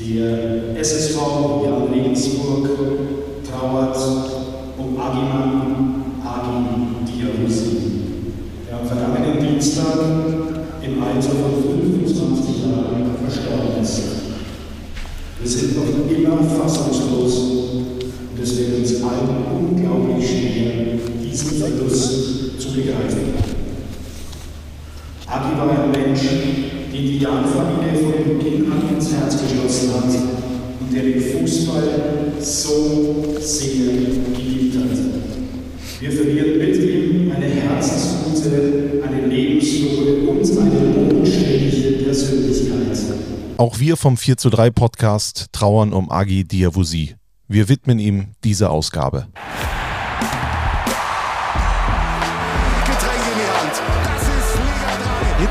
Der SSV Jan Regensburg trauert um Agiman Agi Diabusi, der am vergangenen Dienstag im Alter von 25 Jahren verstorben ist. Wir sind noch immer fassungslos und es wird uns allen unglaublich schwer, diesen Verlust zu begreifen. Agi war ein Mensch, den die Jan-Familie von Beginn an ins Herz geschlossen hat und der den Fußball so sehr geliebt hat. Wir verlieren mit ihm eine herzensgute, eine lebensfrohe und eine bodenständige Persönlichkeit. Auch wir vom 4 zu 3 Podcast trauern um Agi Diawusi. Wir widmen ihm diese Ausgabe.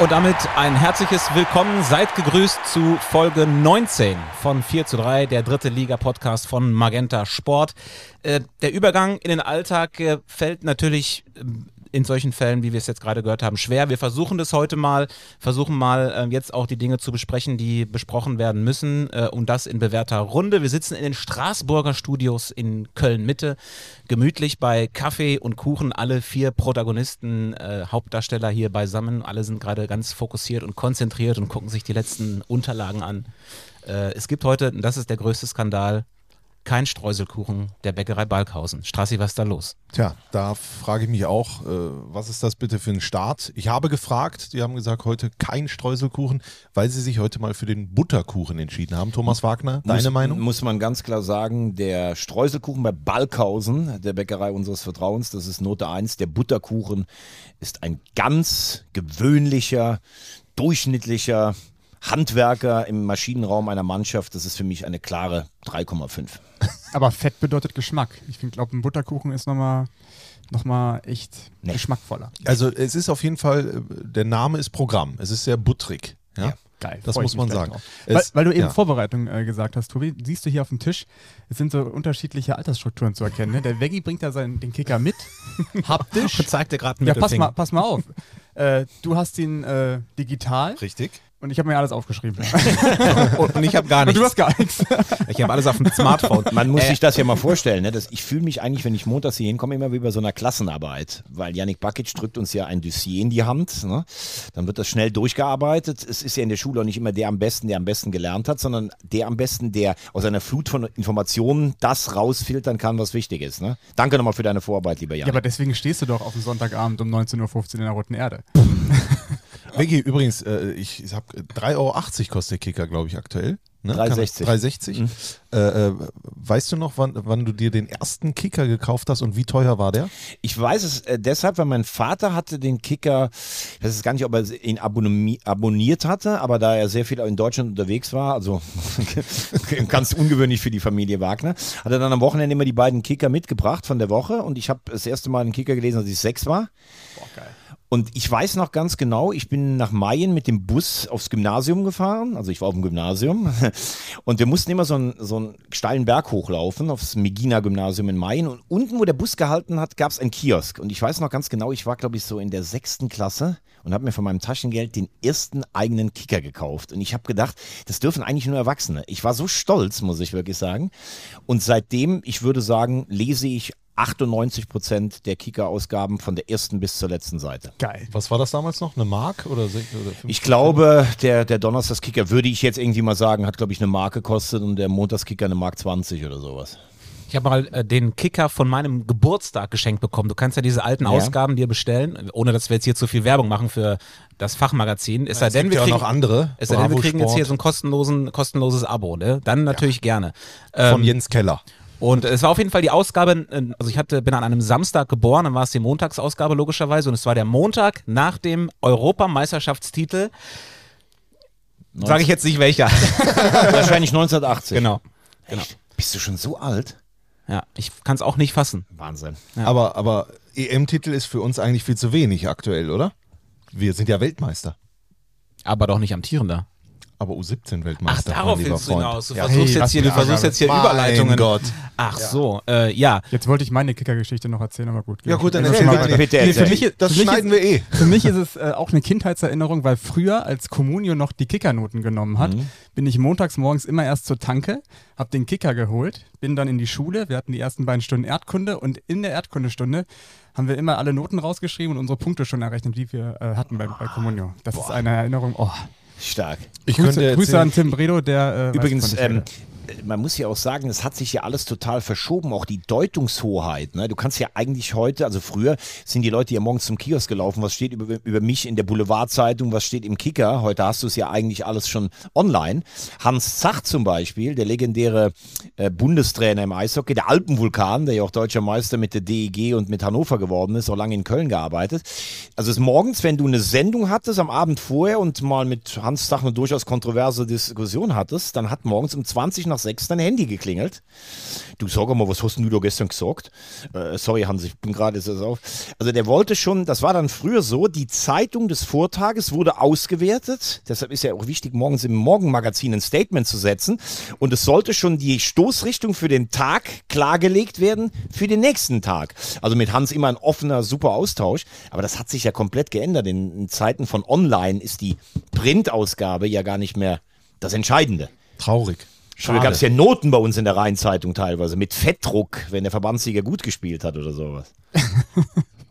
Und damit ein herzliches Willkommen. Seid gegrüßt zu Folge 19 von 4 zu 3, der dritte Liga-Podcast von Magenta Sport. Äh, der Übergang in den Alltag äh, fällt natürlich äh, in solchen Fällen, wie wir es jetzt gerade gehört haben, schwer. Wir versuchen das heute mal, versuchen mal äh, jetzt auch die Dinge zu besprechen, die besprochen werden müssen äh, und das in bewährter Runde. Wir sitzen in den Straßburger Studios in Köln-Mitte, gemütlich bei Kaffee und Kuchen, alle vier Protagonisten, äh, Hauptdarsteller hier beisammen. Alle sind gerade ganz fokussiert und konzentriert und gucken sich die letzten Unterlagen an. Äh, es gibt heute, und das ist der größte Skandal, kein Streuselkuchen der Bäckerei Balkhausen. Strassi, was ist da los? Tja, da frage ich mich auch, äh, was ist das bitte für ein Start? Ich habe gefragt, die haben gesagt, heute kein Streuselkuchen, weil sie sich heute mal für den Butterkuchen entschieden haben. Thomas Wagner, deine muss, Meinung? Muss man ganz klar sagen, der Streuselkuchen bei Balkhausen, der Bäckerei unseres Vertrauens, das ist Note 1. Der Butterkuchen ist ein ganz gewöhnlicher, durchschnittlicher Handwerker im Maschinenraum einer Mannschaft. Das ist für mich eine klare 3,5. Aber Fett bedeutet Geschmack. Ich glaube, ein Butterkuchen ist nochmal noch mal echt Nee. geschmackvoller. Also es ist auf jeden Fall, äh, der Name ist Programm. Es ist sehr buttrig. Ja, Ja. Geil. das muss man sagen. Weil, weil du eben ja. Vorbereitung äh, gesagt hast, Tobi, siehst du hier auf dem Tisch, es sind so unterschiedliche Altersstrukturen zu erkennen. Ne? Der Veggie bringt da seinen, den Kicker mit, haptisch. Zeigt dir gerade Ja, pass mal, pass mal auf. Äh, du hast ihn äh, digital Richtig. Und ich habe mir alles aufgeschrieben. Und, und ich habe gar und nichts. du hast gar nichts. Ich habe alles auf dem Smartphone. Man muss Äh, sich das ja mal vorstellen. Ne? Das, ich fühle mich eigentlich, wenn ich montags hier hinkomme, immer wie bei so einer Klassenarbeit. Weil Yannick Bakic drückt uns ja ein Dossier in die Hand. Ne? Dann wird das schnell durchgearbeitet. Es ist ja in der Schule auch nicht immer der am besten, der am besten gelernt hat, sondern der am besten, der aus einer Flut von Informationen das rausfiltern kann, was wichtig ist. Ne? Danke nochmal für deine Vorarbeit, lieber ja, Yannick. aber deswegen stehst du doch auf dem Sonntagabend um 19.15 Uhr in der Roten Erde. Veggie, übrigens, äh, ich, ich habe 3,80 Euro kostet der Kicker, glaube ich, aktuell. Ne? 3,60. 3,60. Mhm. Äh, äh, weißt du noch, wann, wann du dir den ersten Kicker gekauft hast und wie teuer war der? Ich weiß es äh, deshalb, weil mein Vater hatte den Kicker, ich weiß es gar nicht, ob er ihn abonniert hatte, aber da er sehr viel in Deutschland unterwegs war, also ganz ungewöhnlich für die Familie Wagner, hat er dann am Wochenende immer die beiden Kicker mitgebracht von der Woche und ich habe das erste Mal einen Kicker gelesen, als ich sechs war. Und ich weiß noch ganz genau, ich bin nach Mayen mit dem Bus aufs Gymnasium gefahren. Also ich war auf dem Gymnasium. Und wir mussten immer so einen, so einen steilen Berg hochlaufen, aufs Megina-Gymnasium in Mayen. Und unten, wo der Bus gehalten hat, gab es einen Kiosk. Und ich weiß noch ganz genau, ich war, glaube ich, so in der sechsten Klasse und habe mir von meinem Taschengeld den ersten eigenen Kicker gekauft. Und ich habe gedacht, das dürfen eigentlich nur Erwachsene. Ich war so stolz, muss ich wirklich sagen. Und seitdem, ich würde sagen, lese ich 98 Prozent der Kicker-Ausgaben von der ersten bis zur letzten Seite. Geil. Was war das damals noch? Eine Mark oder, oder fünf Ich glaube, der, der Donnerstagskicker, würde ich jetzt irgendwie mal sagen, hat, glaube ich, eine Mark gekostet und der Montagskicker eine Mark 20 oder sowas. Ich habe mal äh, den Kicker von meinem Geburtstag geschenkt bekommen. Du kannst ja diese alten Ja. Ausgaben dir bestellen, ohne dass wir jetzt hier zu viel Werbung machen für das Fachmagazin. Es sei Es denn, gibt wir ja auch kriegen, noch andere. es sei denn, wir kriegen jetzt hier Sport so ein kostenlosen, kostenloses Abo. Ne? Dann natürlich gerne. von Ähm, Jens Keller. Und es war auf jeden Fall die Ausgabe, äh, also ich hatte, bin an einem Samstag geboren, dann war es die Montagsausgabe logischerweise und es war der Montag nach dem Europameisterschaftstitel. Sage ich jetzt nicht welcher. Wahrscheinlich 1980. genau. Echt? Bist du schon so alt? Ja, ich kann es auch nicht fassen. Wahnsinn. Aber, aber EM-Titel ist für uns eigentlich viel zu wenig aktuell, oder? Wir sind ja Weltmeister. Aber doch nicht amtierender. Aber U17 Ach, Weltmeister. darauf willst du Freund. hinaus. Du Ja. versuchst, Hey, jetzt hier, du versuchst jetzt hier Mein Überleitungen. Gott. Ach so, äh, ja. Jetzt wollte ich meine Kickergeschichte noch erzählen, aber gut. Ja gut, dann erzähl mal. Bitte Nee, für mich, Das für schneiden ist, wir eh. Für mich ist es äh, auch eine Kindheitserinnerung, weil früher, als Communio noch die Kickernoten genommen hat, bin ich montags morgens immer erst zur Tanke, habe den Kicker geholt, bin dann in die Schule. Wir hatten die ersten beiden Stunden Erdkunde und in der Erdkundestunde haben wir immer alle Noten rausgeschrieben und unsere Punkte schon errechnet, die wir äh, hatten bei, bei Communio. Das ist eine Erinnerung. Oh. Stark. Ich könnte Grüße, Grüße an Tim Bredo, der äh, Übrigens, ähm. Man muss ja auch sagen, es hat sich ja alles total verschoben, auch die Deutungshoheit. Ne? Du kannst ja eigentlich heute, also früher sind die Leute ja morgens zum Kiosk gelaufen, was steht über, über mich in der Boulevardzeitung, was steht im Kicker. Heute hast du es ja eigentlich alles schon online. Hans Zach zum Beispiel, der legendäre äh, Bundestrainer im Eishockey, der Alpenvulkan, der ja auch deutscher Meister mit der DEG und mit Hannover geworden ist, auch lange in Köln gearbeitet. Also es ist morgens, wenn du eine Sendung hattest am Abend vorher und mal mit Hans Zach eine durchaus kontroverse Diskussion hattest, dann hat morgens um 20 nach 6 dein Handy geklingelt. Du sag mal, was hast du da gestern gesagt? Äh, sorry, Hans, ich bin gerade das auf. Also der wollte schon, das war dann früher so, die Zeitung des Vortages wurde ausgewertet. Deshalb ist ja auch wichtig, morgens im Morgenmagazin ein Statement zu setzen. Und es sollte schon die Stoßrichtung für den Tag klargelegt werden für den nächsten Tag. Also mit Hans immer ein offener, super Austausch. Aber das hat sich ja komplett geändert. In, in Zeiten von Online ist die Printausgabe ja gar nicht mehr das Entscheidende. Traurig. Früher gab es ja Noten bei uns in der Rheinzeitung teilweise mit Fettdruck, wenn der Verbandssieger gut gespielt hat oder sowas.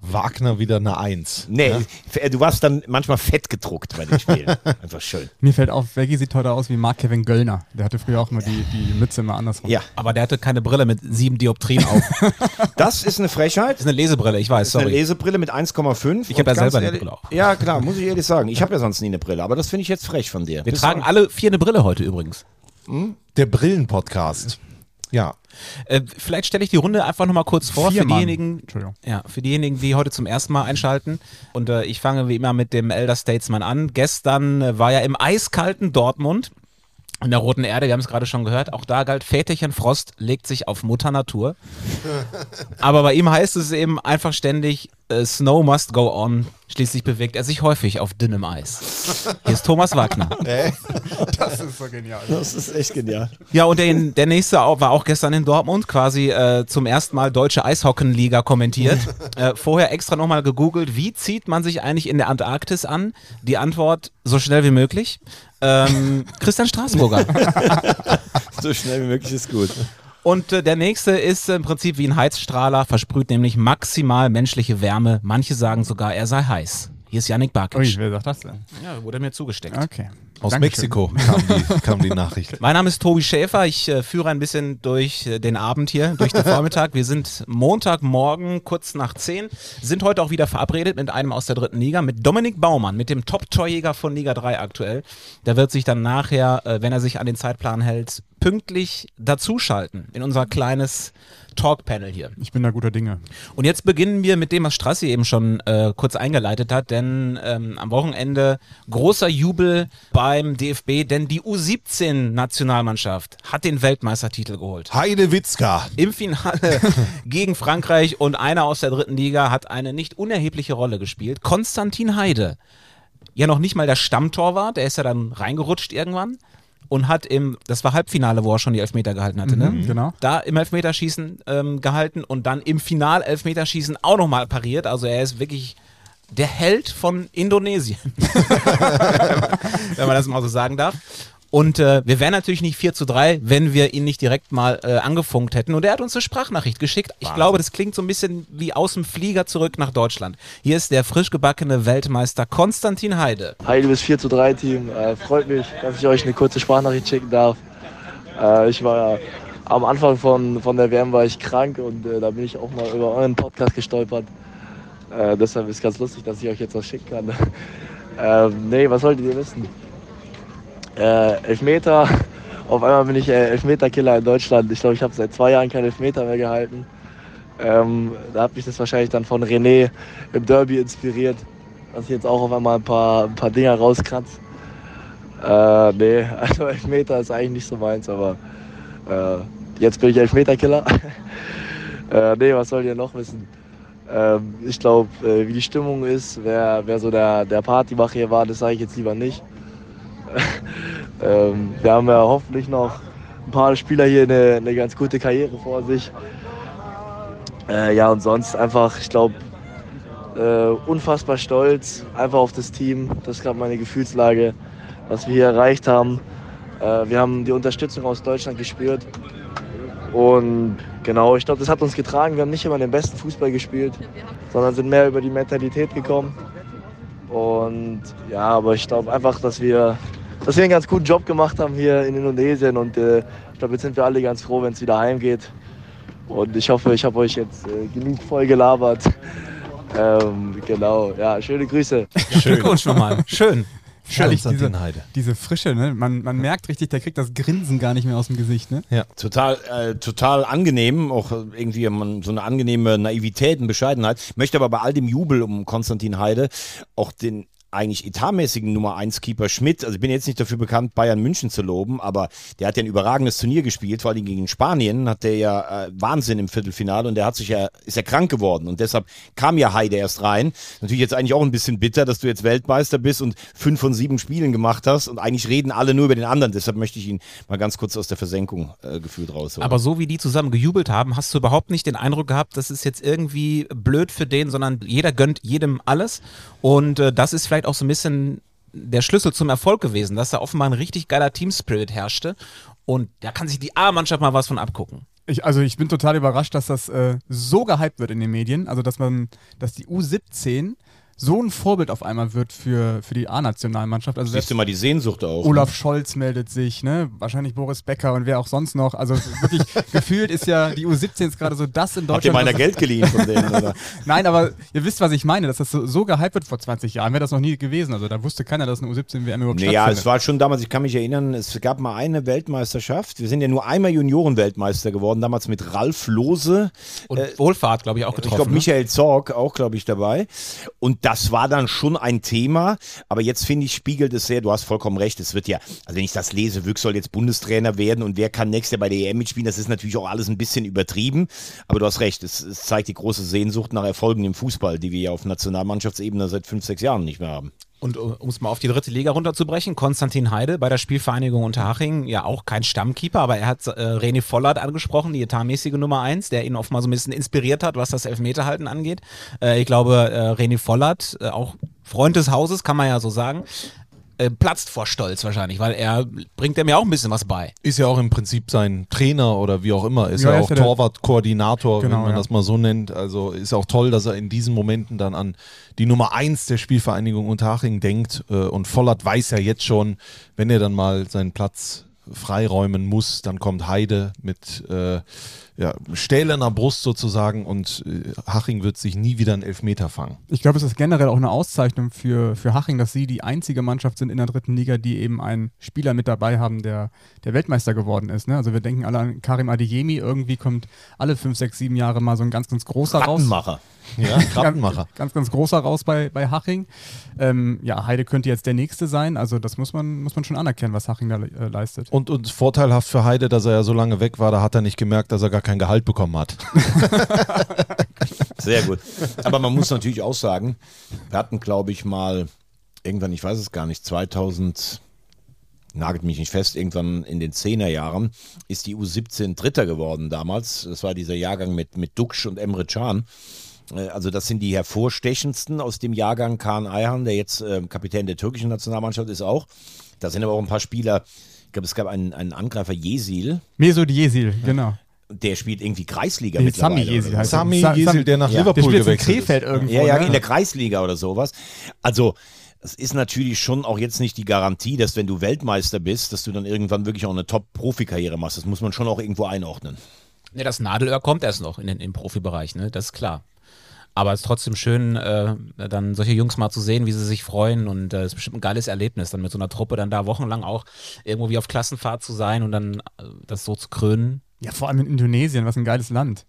Wagner wieder eine Eins. Nee, f- du warst dann manchmal fett gedruckt bei den Spielen. Einfach schön. Mir fällt auf, Veggie sieht heute aus wie Mark Kevin Göllner. Der hatte früher auch immer die, die Mütze immer andersrum. Ja, Aber der hatte keine Brille mit sieben Dioptrien auf. Das das ist eine Frechheit. ist eine Lesebrille, ich weiß, Eine sorry. Lesebrille mit 1,5. Ich hab Und ja selber eine Brille auch. Ja, klar, muss ich ehrlich sagen. Ich habe ja sonst nie eine Brille, aber das finde ich jetzt frech von dir. Wir Bist tragen alle vier eine Brille heute übrigens. Der Brillen-Podcast. Ja. Äh, vielleicht stelle ich die Runde einfach nochmal kurz vor Vier für Mann. diejenigen, ja, für diejenigen, die heute zum ersten Mal einschalten. Und äh, ich fange wie immer mit dem Elder Statesman an. Gestern äh, war ja im eiskalten Dortmund in der Roten Erde, wir haben es gerade schon gehört, auch da galt Väterchen Frost legt sich auf Mutter Natur. Aber bei ihm heißt es eben einfach ständig, äh, Snow must go on. Schließlich bewegt er sich häufig auf dünnem Eis. Hier ist Thomas Wagner. Das ist so genial. Das ist echt genial. Ja, und der, der nächste war auch gestern in Dortmund, quasi äh, zum ersten Mal deutsche Eishockenliga kommentiert. äh, vorher extra nochmal gegoogelt, wie zieht man sich eigentlich in der Antarktis an? Die Antwort, so schnell wie möglich. Ähm, Christian Straßburger. So schnell wie möglich ist gut. Und äh, der nächste ist im Prinzip wie ein Heizstrahler, versprüht nämlich maximal menschliche Wärme. Manche sagen sogar, er sei heiß. Hier ist Yannick Ui, Barkic. wer sagt das denn? Ja, wurde mir zugesteckt. Okay. Aus Dankeschön. Mexiko kam die, kam die Nachricht. Mein Name ist Tobi Schäfer. Ich äh, führe ein bisschen durch äh, den Abend hier, durch den Vormittag. Wir sind Montagmorgen kurz nach 10, sind heute auch wieder verabredet mit einem aus der dritten Liga, mit Dominik Baumann, mit dem Top-Torjäger von Liga 3 aktuell. Der wird sich dann nachher, äh, wenn er sich an den Zeitplan hält, pünktlich dazuschalten in unser kleines Talk-Panel hier. Ich bin da guter Dinge. Und jetzt beginnen wir mit dem, was Strassi eben schon äh, kurz eingeleitet hat, denn ähm, am Wochenende großer Jubel beim DFB, denn die U17-Nationalmannschaft hat den Weltmeistertitel geholt. Heide Witzka. Im Finale gegen Frankreich und einer aus der dritten Liga hat eine nicht unerhebliche Rolle gespielt. Konstantin Heide. Ja, noch nicht mal der Stammtorwart, der ist ja dann reingerutscht irgendwann und hat im, das war Halbfinale, wo er schon die Elfmeter gehalten hatte, ne? Genau. da im Elfmeterschießen ähm, gehalten und dann im Final Elfmeterschießen auch nochmal pariert. Also er ist wirklich der Held von Indonesien. wenn man das mal so sagen darf. Und äh, wir wären natürlich nicht 4 zu 3, wenn wir ihn nicht direkt mal äh, angefunkt hätten. Und er hat uns eine Sprachnachricht geschickt. Ich glaube, das klingt so ein bisschen wie aus dem Flieger zurück nach Deutschland. Hier ist der frisch gebackene Weltmeister Konstantin Heide. Hi, liebes 4 zu 3 Team. Äh, freut mich, dass ich euch eine kurze Sprachnachricht schicken darf. Äh, ich war am Anfang von, von der WM war ich krank und äh, da bin ich auch mal über euren Podcast gestolpert. Äh, deshalb ist ganz lustig, dass ich euch jetzt was schicken kann. ähm, nee, was solltet ihr wissen? Äh, Elfmeter. Auf einmal bin ich äh, Elfmeterkiller in Deutschland. Ich glaube, ich habe seit zwei Jahren keinen Elfmeter mehr gehalten. Ähm, da hat mich das wahrscheinlich dann von René im Derby inspiriert, dass ich jetzt auch auf einmal ein paar, ein paar Dinger rauskratze. Äh, nee, also Elfmeter ist eigentlich nicht so meins, aber äh, jetzt bin ich Elfmeterkiller. äh, nee, was sollt ihr noch wissen? Ähm, ich glaube, äh, wie die Stimmung ist, wer, wer so der, der Partymacher hier war, das sage ich jetzt lieber nicht. ähm, wir haben ja hoffentlich noch ein paar Spieler hier eine, eine ganz gute Karriere vor sich. Äh, ja, und sonst einfach, ich glaube, äh, unfassbar stolz einfach auf das Team. Das ist gerade meine Gefühlslage, was wir hier erreicht haben. Äh, wir haben die Unterstützung aus Deutschland gespürt. Und genau, ich glaube, das hat uns getragen. Wir haben nicht immer den besten Fußball gespielt, sondern sind mehr über die Mentalität gekommen. Und ja, aber ich glaube einfach, dass wir, dass wir einen ganz guten Job gemacht haben hier in Indonesien. Und äh, ich glaube, jetzt sind wir alle ganz froh, wenn es wieder heimgeht. Und ich hoffe, ich habe euch jetzt äh, genug voll gelabert. Ähm, genau, ja, schöne Grüße. Glückwunsch nochmal. Schön. Konstantin diese, Heide. diese Frische, ne? Man, man merkt richtig, der kriegt das Grinsen gar nicht mehr aus dem Gesicht, ne? Total, äh, total angenehm, auch irgendwie man, so eine angenehme Naivität und Bescheidenheit. Möchte aber bei all dem Jubel um Konstantin Heide auch den eigentlich etatmäßigen Nummer 1 Keeper Schmidt, also ich bin jetzt nicht dafür bekannt, Bayern München zu loben, aber der hat ja ein überragendes Turnier gespielt, vor allem gegen Spanien hat der ja äh, Wahnsinn im Viertelfinale und der hat sich ja, ist ja krank geworden und deshalb kam ja Heide erst rein. Natürlich jetzt eigentlich auch ein bisschen bitter, dass du jetzt Weltmeister bist und fünf von sieben Spielen gemacht hast und eigentlich reden alle nur über den anderen, deshalb möchte ich ihn mal ganz kurz aus der Versenkung äh, gefühlt rausholen. Aber so wie die zusammen gejubelt haben, hast du überhaupt nicht den Eindruck gehabt, das ist jetzt irgendwie blöd für den, sondern jeder gönnt jedem alles. Und äh, das ist vielleicht auch so ein bisschen der Schlüssel zum Erfolg gewesen, dass da offenbar ein richtig geiler Teamspirit herrschte. Und da kann sich die A-Mannschaft mal was von abgucken. Ich, also ich bin total überrascht, dass das äh, so gehypt wird in den Medien. Also dass man, dass die U17 so ein Vorbild auf einmal wird für, für die A-Nationalmannschaft. Also Siehst du mal die Sehnsucht auch. Olaf Scholz meldet sich, ne? Wahrscheinlich Boris Becker und wer auch sonst noch. Also wirklich gefühlt ist ja die U17 ist gerade so das in Habt ihr Deutschland. meiner Geld geliehen von denen, oder? Nein, aber ihr wisst, was ich meine, dass das so, so gehypt wird vor 20 Jahren, wäre das noch nie gewesen. Also da wusste keiner, dass eine U17-WM überhaupt Naja, stattfindet. es war schon damals, ich kann mich erinnern, es gab mal eine Weltmeisterschaft. Wir sind ja nur einmal Juniorenweltmeister geworden, damals mit Ralf Lose. Und Wohlfahrt, glaube ich, auch Ich getroffen. glaube, ne? Michael Zorg auch, glaube ich, dabei. Und das war dann schon ein Thema. Aber jetzt finde ich, spiegelt es sehr, du hast vollkommen recht. Es wird ja, also wenn ich das lese, Wück soll jetzt Bundestrainer werden und wer kann nächstes Jahr bei der EM mitspielen, das ist natürlich auch alles ein bisschen übertrieben. Aber du hast recht, es, es zeigt die große Sehnsucht nach Erfolgen im Fußball, die wir ja auf Nationalmannschaftsebene seit fünf, sechs Jahren nicht mehr haben. Und äh, um es mal auf die dritte Liga runterzubrechen, Konstantin Heide bei der Spielvereinigung Unterhaching, ja auch kein Stammkeeper, aber er hat äh, René Vollert angesprochen, die etatmäßige Nummer eins, der ihn oft mal so ein bisschen inspiriert hat, was das Elfmeterhalten angeht. Äh, ich glaube, äh, René Vollert, äh, auch Freund des Hauses, kann man ja so sagen, äh, platzt vor Stolz wahrscheinlich, weil er bringt dem ja auch ein bisschen was bei. Ist ja auch im Prinzip sein Trainer oder wie auch immer. Ist Ja, ja, er auch Torwartkoordinator, Genau, wenn man ja. das mal so nennt. Also ist auch toll, dass er in diesen Momenten dann an die Nummer eins der Spielvereinigung Unterhaching denkt. Äh, Und Vollert weiß ja jetzt schon, wenn er dann mal seinen Platz freiräumen muss, dann kommt Heide mit äh, ja, stählerner Brust sozusagen und äh, Haching wird sich nie wieder einen Elfmeter fangen. Ich glaube, es ist generell auch eine Auszeichnung für, für Haching, dass sie die einzige Mannschaft sind in der dritten Liga, die eben einen Spieler mit dabei haben, der, der Weltmeister geworden ist. Ne? Also wir denken alle an Karim Adeyemi, irgendwie kommt alle fünf, sechs, sieben Jahre mal so ein ganz, ganz großer raus. Ja, Krabbenmacher. Ganz, ganz großer raus bei, bei Haching. Ähm, ja, Heide könnte jetzt der nächste sein. Also das muss man, muss man schon anerkennen, was Haching da äh, leistet. Und, und vorteilhaft für Heide, dass er ja so lange weg war, da hat er nicht gemerkt, dass er gar kein Gehalt bekommen hat. Sehr gut. Aber man muss natürlich auch sagen, wir hatten, glaube ich, mal irgendwann, ich weiß es gar nicht, 2000, nagelt mich nicht fest, irgendwann in den 10er Jahren ist die U17 Dritter geworden damals. Das war dieser Jahrgang mit, mit Duksch und Emre Can. Äh, Also das sind die hervorstechendsten aus dem Jahrgang. Kaan Ayhan, der jetzt äh, Kapitän der türkischen Nationalmannschaft ist auch. Da sind aber auch ein paar Spieler, ich glaube, es gab einen, einen Angreifer, Jesil, Mesut Jesil, genau. der spielt irgendwie Kreisliga Nee, mittlerweile. Sami Jesil heißt. Sami Sami- der nach Ja. Der Liverpool spielt in gewechselt Krefeld ist. irgendwo. Ja, ja, ne? in der Kreisliga oder sowas. Also, es ist natürlich schon auch jetzt nicht die Garantie, dass wenn du Weltmeister bist, dass du dann irgendwann wirklich auch eine Top-Profikarriere machst. Das muss man schon auch irgendwo einordnen. Ne, das Nadelöhr kommt erst noch in den, im Profibereich, ne? das ist klar. Aber es ist trotzdem schön, äh, dann solche Jungs mal zu sehen, wie sie sich freuen. Und äh, es ist bestimmt ein geiles Erlebnis, dann mit so einer Truppe dann da wochenlang auch irgendwo wie auf Klassenfahrt zu sein und dann äh, das so zu krönen. ja, vor allem in Indonesien, was ein geiles Land.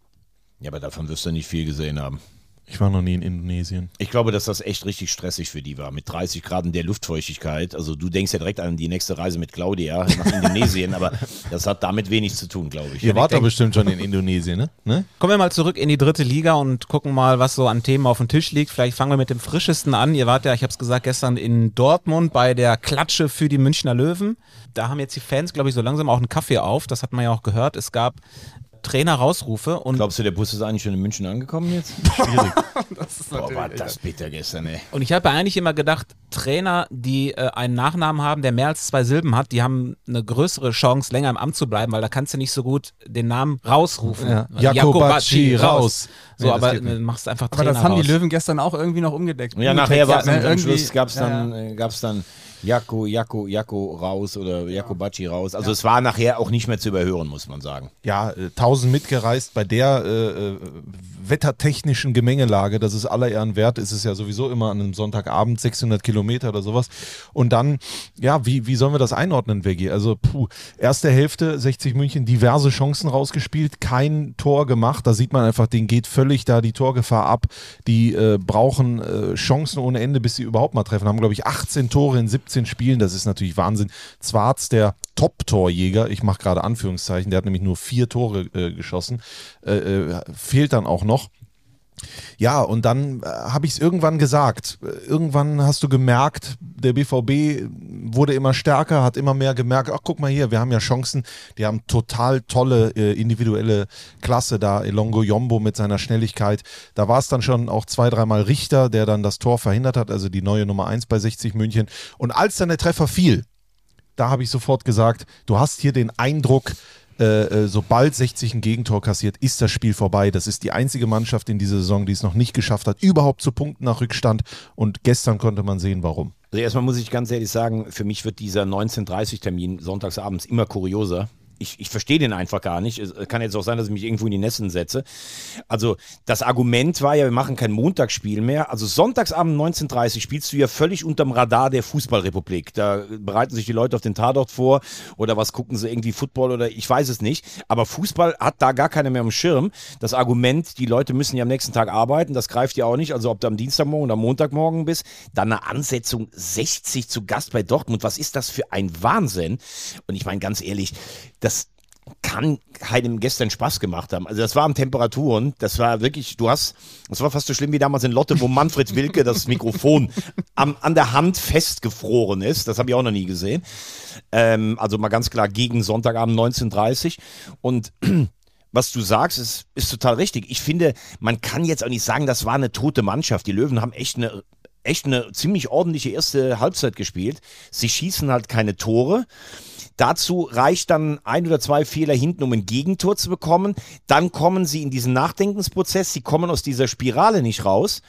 Ja, aber davon wirst du nicht viel gesehen haben. Ich war noch nie in Indonesien. Ich glaube, dass das echt richtig stressig für die war, mit 30 Grad in der Luftfeuchtigkeit. Also du denkst ja direkt an die nächste Reise mit Claudia nach Indonesien, aber das hat damit wenig zu tun, glaube ich. Ihr wart doch bestimmt schon in Indonesien, ne? ne? Kommen wir mal zurück in die dritte Liga und gucken mal, was so an Themen auf dem Tisch liegt. Vielleicht fangen wir mit dem frischesten an. Ihr wart ja, ich habe es gesagt, gestern in Dortmund bei der Klatsche für die Münchner Löwen. Da haben jetzt die Fans, glaube ich, so langsam auch einen Kaffee auf. Das hat man ja auch gehört. Es gab Trainer-Rausrufe und Glaubst du, der Bus ist eigentlich schon in München angekommen jetzt? Schwierig. Das ist Boah, war das bitter gestern, ey. Und ich habe eigentlich immer gedacht, Trainer, die äh, einen Nachnamen haben, der mehr als zwei Silben hat, die haben eine größere Chance, länger im Amt zu bleiben, weil da kannst du nicht so gut den Namen rausrufen. Ja. Äh, Jakobacci, raus. So, Nee, aber machst einfach Aber Trainer das haben die raus. Löwen gestern auch irgendwie noch umgedeckt. Ja, nachher war es ne, am Schluss gab es ja, dann, ja. äh, gab's dann Jakko, Jakko, Jakko raus oder Jakobacci raus. Also es war nachher auch nicht mehr zu überhören, muss man sagen. Ja, äh, 1000 mitgereist bei der äh, äh, wettertechnischen Gemengelage, das ist aller Ehren wert, ist es ja sowieso immer an einem Sonntagabend 600 Kilometer oder sowas. Und dann, ja, wie, wie sollen wir das einordnen, Veggie? Also, puh, erste Hälfte 60 München, diverse Chancen rausgespielt, kein Tor gemacht. Da sieht man einfach, denen geht völlig da die Torgefahr ab. Die äh, brauchen äh, Chancen ohne Ende, bis sie überhaupt mal treffen. Haben, glaube ich, 18 Tore in 17 Spielen. Das ist natürlich Wahnsinn. Zwarz, der Top-Torjäger, ich mache gerade Anführungszeichen, der hat nämlich nur vier Tore äh, geschossen, äh, äh, fehlt dann auch noch. Ja, und dann äh, habe ich es irgendwann gesagt. Irgendwann hast du gemerkt, der BVB wurde immer stärker, hat immer mehr gemerkt, ach guck mal hier, wir haben ja Chancen. Die haben total tolle äh, individuelle Klasse da. Elongo Yombo mit seiner Schnelligkeit. Da war es dann schon auch zwei, dreimal Richter, der dann das Tor verhindert hat, also die neue Nummer 1 bei 60 München. Und als dann der Treffer fiel, da habe ich sofort gesagt, du hast hier den Eindruck, äh, äh, sobald 60 ein Gegentor kassiert, ist das Spiel vorbei. Das ist die einzige Mannschaft in dieser Saison, die es noch nicht geschafft hat, überhaupt zu punkten nach Rückstand. Und gestern konnte man sehen, warum. Also erstmal muss ich ganz ehrlich sagen, für mich wird dieser 19.30-Termin sonntagsabends immer kurioser. Ich, ich verstehe den einfach gar nicht. Es kann jetzt auch sein, dass ich mich irgendwo in die Nessen setze. Also das Argument war ja, wir machen kein Montagsspiel mehr. Also Sonntagsabend 19.30 spielst du ja völlig unterm Radar der Fußballrepublik. Da bereiten sich die Leute auf den Tatort vor oder was gucken sie irgendwie Football oder ich weiß es nicht. Aber Fußball hat da gar keiner mehr am Schirm. Das Argument, die Leute müssen ja am nächsten Tag arbeiten, das greift ja auch nicht. Also ob du am Dienstagmorgen oder am Montagmorgen bist, dann eine Ansetzung 60 zu Gast bei Dortmund. Was ist das für ein Wahnsinn? Und ich meine ganz ehrlich, das kann keinem gestern Spaß gemacht haben. Also das waren Temperaturen, das war wirklich, du hast, das war fast so schlimm wie damals in Lotte, wo Manfred Wilke das Mikrofon am, an der Hand festgefroren ist. Das habe ich auch noch nie gesehen. Ähm, also mal ganz klar gegen Sonntagabend 19.30 und was du sagst, ist, ist total richtig. Ich finde, man kann jetzt auch nicht sagen, das war eine tote Mannschaft. Die Löwen haben echt eine, echt eine ziemlich ordentliche erste Halbzeit gespielt. Sie schießen halt keine Tore. Dazu reicht dann ein oder zwei Fehler hinten, um ein Gegentor zu bekommen. Dann kommen sie in diesen Nachdenkensprozess. Sie kommen aus dieser Spirale nicht raus.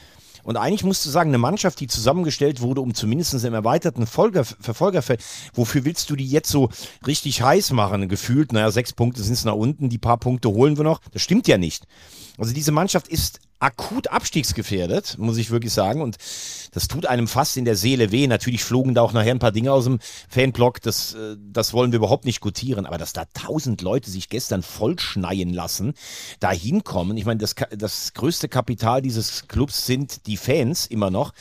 Und eigentlich musst du sagen, eine Mannschaft, die zusammengestellt wurde, um zumindest im erweiterten Folger, Verfolgerfeld, wofür willst du die jetzt so richtig heiß machen? Gefühlt, naja, sechs Punkte sind es nach unten, die paar Punkte holen wir noch. Das stimmt ja nicht. Also diese Mannschaft ist akut abstiegsgefährdet, muss ich wirklich sagen. Und das tut einem fast in der Seele weh. Natürlich flogen da auch nachher ein paar Dinge aus dem Fanblock. Das, äh, das wollen wir überhaupt nicht gutieren. Aber dass da tausend Leute sich gestern vollschneien lassen, da hinkommen. Ich meine, das, das größte Kapital dieses Clubs sind die Fans immer noch.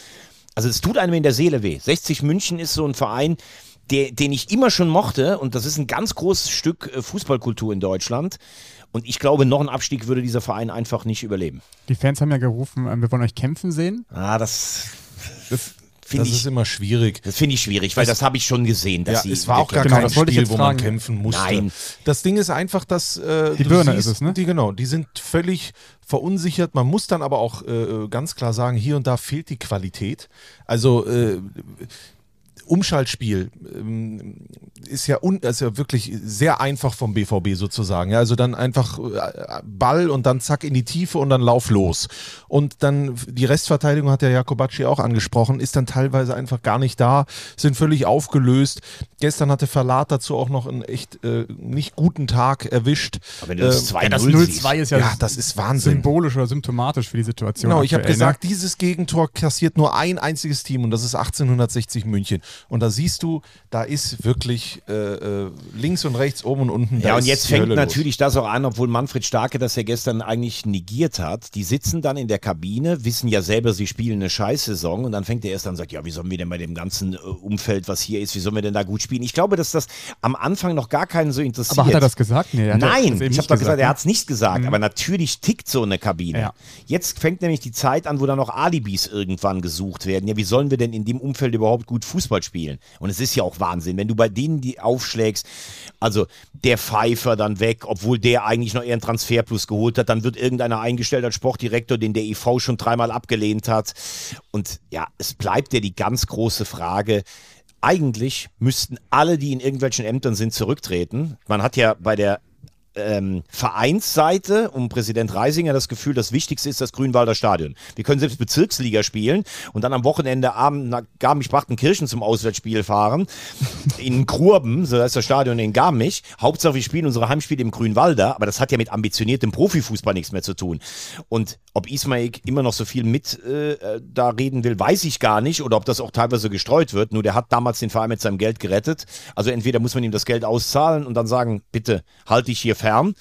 Also es tut einem in der Seele weh. 60 München ist so ein Verein, der, den ich immer schon mochte. Und das ist ein ganz großes Stück äh, Fußballkultur in Deutschland. Und ich glaube, noch ein Abstieg würde dieser Verein einfach nicht überleben. Die Fans haben ja gerufen, äh, wir wollen euch kämpfen sehen. Ah, das, Das finde ist ich, immer schwierig. das finde ich schwierig, weil das habe ich schon gesehen. Dass Ja, sie es war auch gar Genau, kein das Spiel, wo man kämpfen musste. Nein. Das Ding ist einfach, dass äh, Die Birne siehst, ist es, ne? Die genau, die sind völlig verunsichert. Man muss dann aber auch äh, ganz klar sagen, hier und da fehlt die Qualität. Also äh, Umschaltspiel ähm, ist ja, un, ist ja wirklich sehr einfach vom BVB sozusagen. Ja, also dann einfach äh, Ball und dann zack in die Tiefe und dann Lauf los. Und dann die Restverteidigung hat der Jakobacci auch angesprochen, ist dann teilweise einfach gar nicht da, sind völlig aufgelöst. Gestern hatte Verlat dazu auch noch einen echt äh, nicht guten Tag erwischt. Aber wenn du das Ähm, 2-0 Das siehst. 0-2 ist ja, ja, das ist Wahnsinn. symbolisch oder symptomatisch für die Situation. Genau, ich habe aktuell, gesagt, ne? dieses Gegentor kassiert nur ein einziges Team und das ist 1860 München. Und da siehst du, da ist wirklich äh, äh, links und rechts, oben und unten. da Ja, und jetzt fängt Hölle natürlich das auch an, obwohl Manfred Starke das ja gestern eigentlich negiert hat. Die sitzen dann in der Kabine, wissen ja selber, sie spielen eine Scheißsaison und dann fängt er erst an und sagt, ja, wie sollen wir denn bei dem ganzen äh, Umfeld, was hier ist, wie sollen wir denn da gut spielen? Ich glaube, dass das am Anfang noch gar keinen so interessiert. Aber hat er das gesagt? Nee, er Nein, ich habe doch gesagt, er ne? hat es nicht gesagt, aber natürlich tickt so eine Kabine. Ja. Jetzt fängt nämlich die Zeit an, wo dann noch Alibis irgendwann gesucht werden. Ja, wie sollen wir denn in dem Umfeld überhaupt gut Fußball spielen? Und es ist ja auch Wahnsinn, wenn du bei denen die aufschlägst, also der Pfeifer dann weg, obwohl der eigentlich noch eher einen Transferplus geholt hat, dann wird irgendeiner eingestellt als Sportdirektor, den der EV schon dreimal abgelehnt hat. Und ja, es bleibt ja die ganz große Frage, eigentlich müssten alle, die in irgendwelchen Ämtern sind, zurücktreten. Man hat ja bei der ähm, Vereinsseite um Präsident Reisinger das Gefühl, das Wichtigste ist das Grünwalder Stadion. Wir können selbst Bezirksliga spielen und dann am Wochenende Abend nach Garmisch-Partenkirchen zum Auswärtsspiel fahren. In Grurben, so heißt das Stadion in Garmisch. Hauptsache wir spielen unsere Heimspiele im Grünwalder, aber das hat ja mit ambitioniertem Profifußball nichts mehr zu tun. Und ob Ismail immer noch so viel mit äh, da reden will, weiß ich gar nicht. Oder ob das auch teilweise gestreut wird. Nur der hat damals den Verein mit seinem Geld gerettet. Also entweder muss man ihm das Geld auszahlen und dann sagen, bitte halt dich hier fern.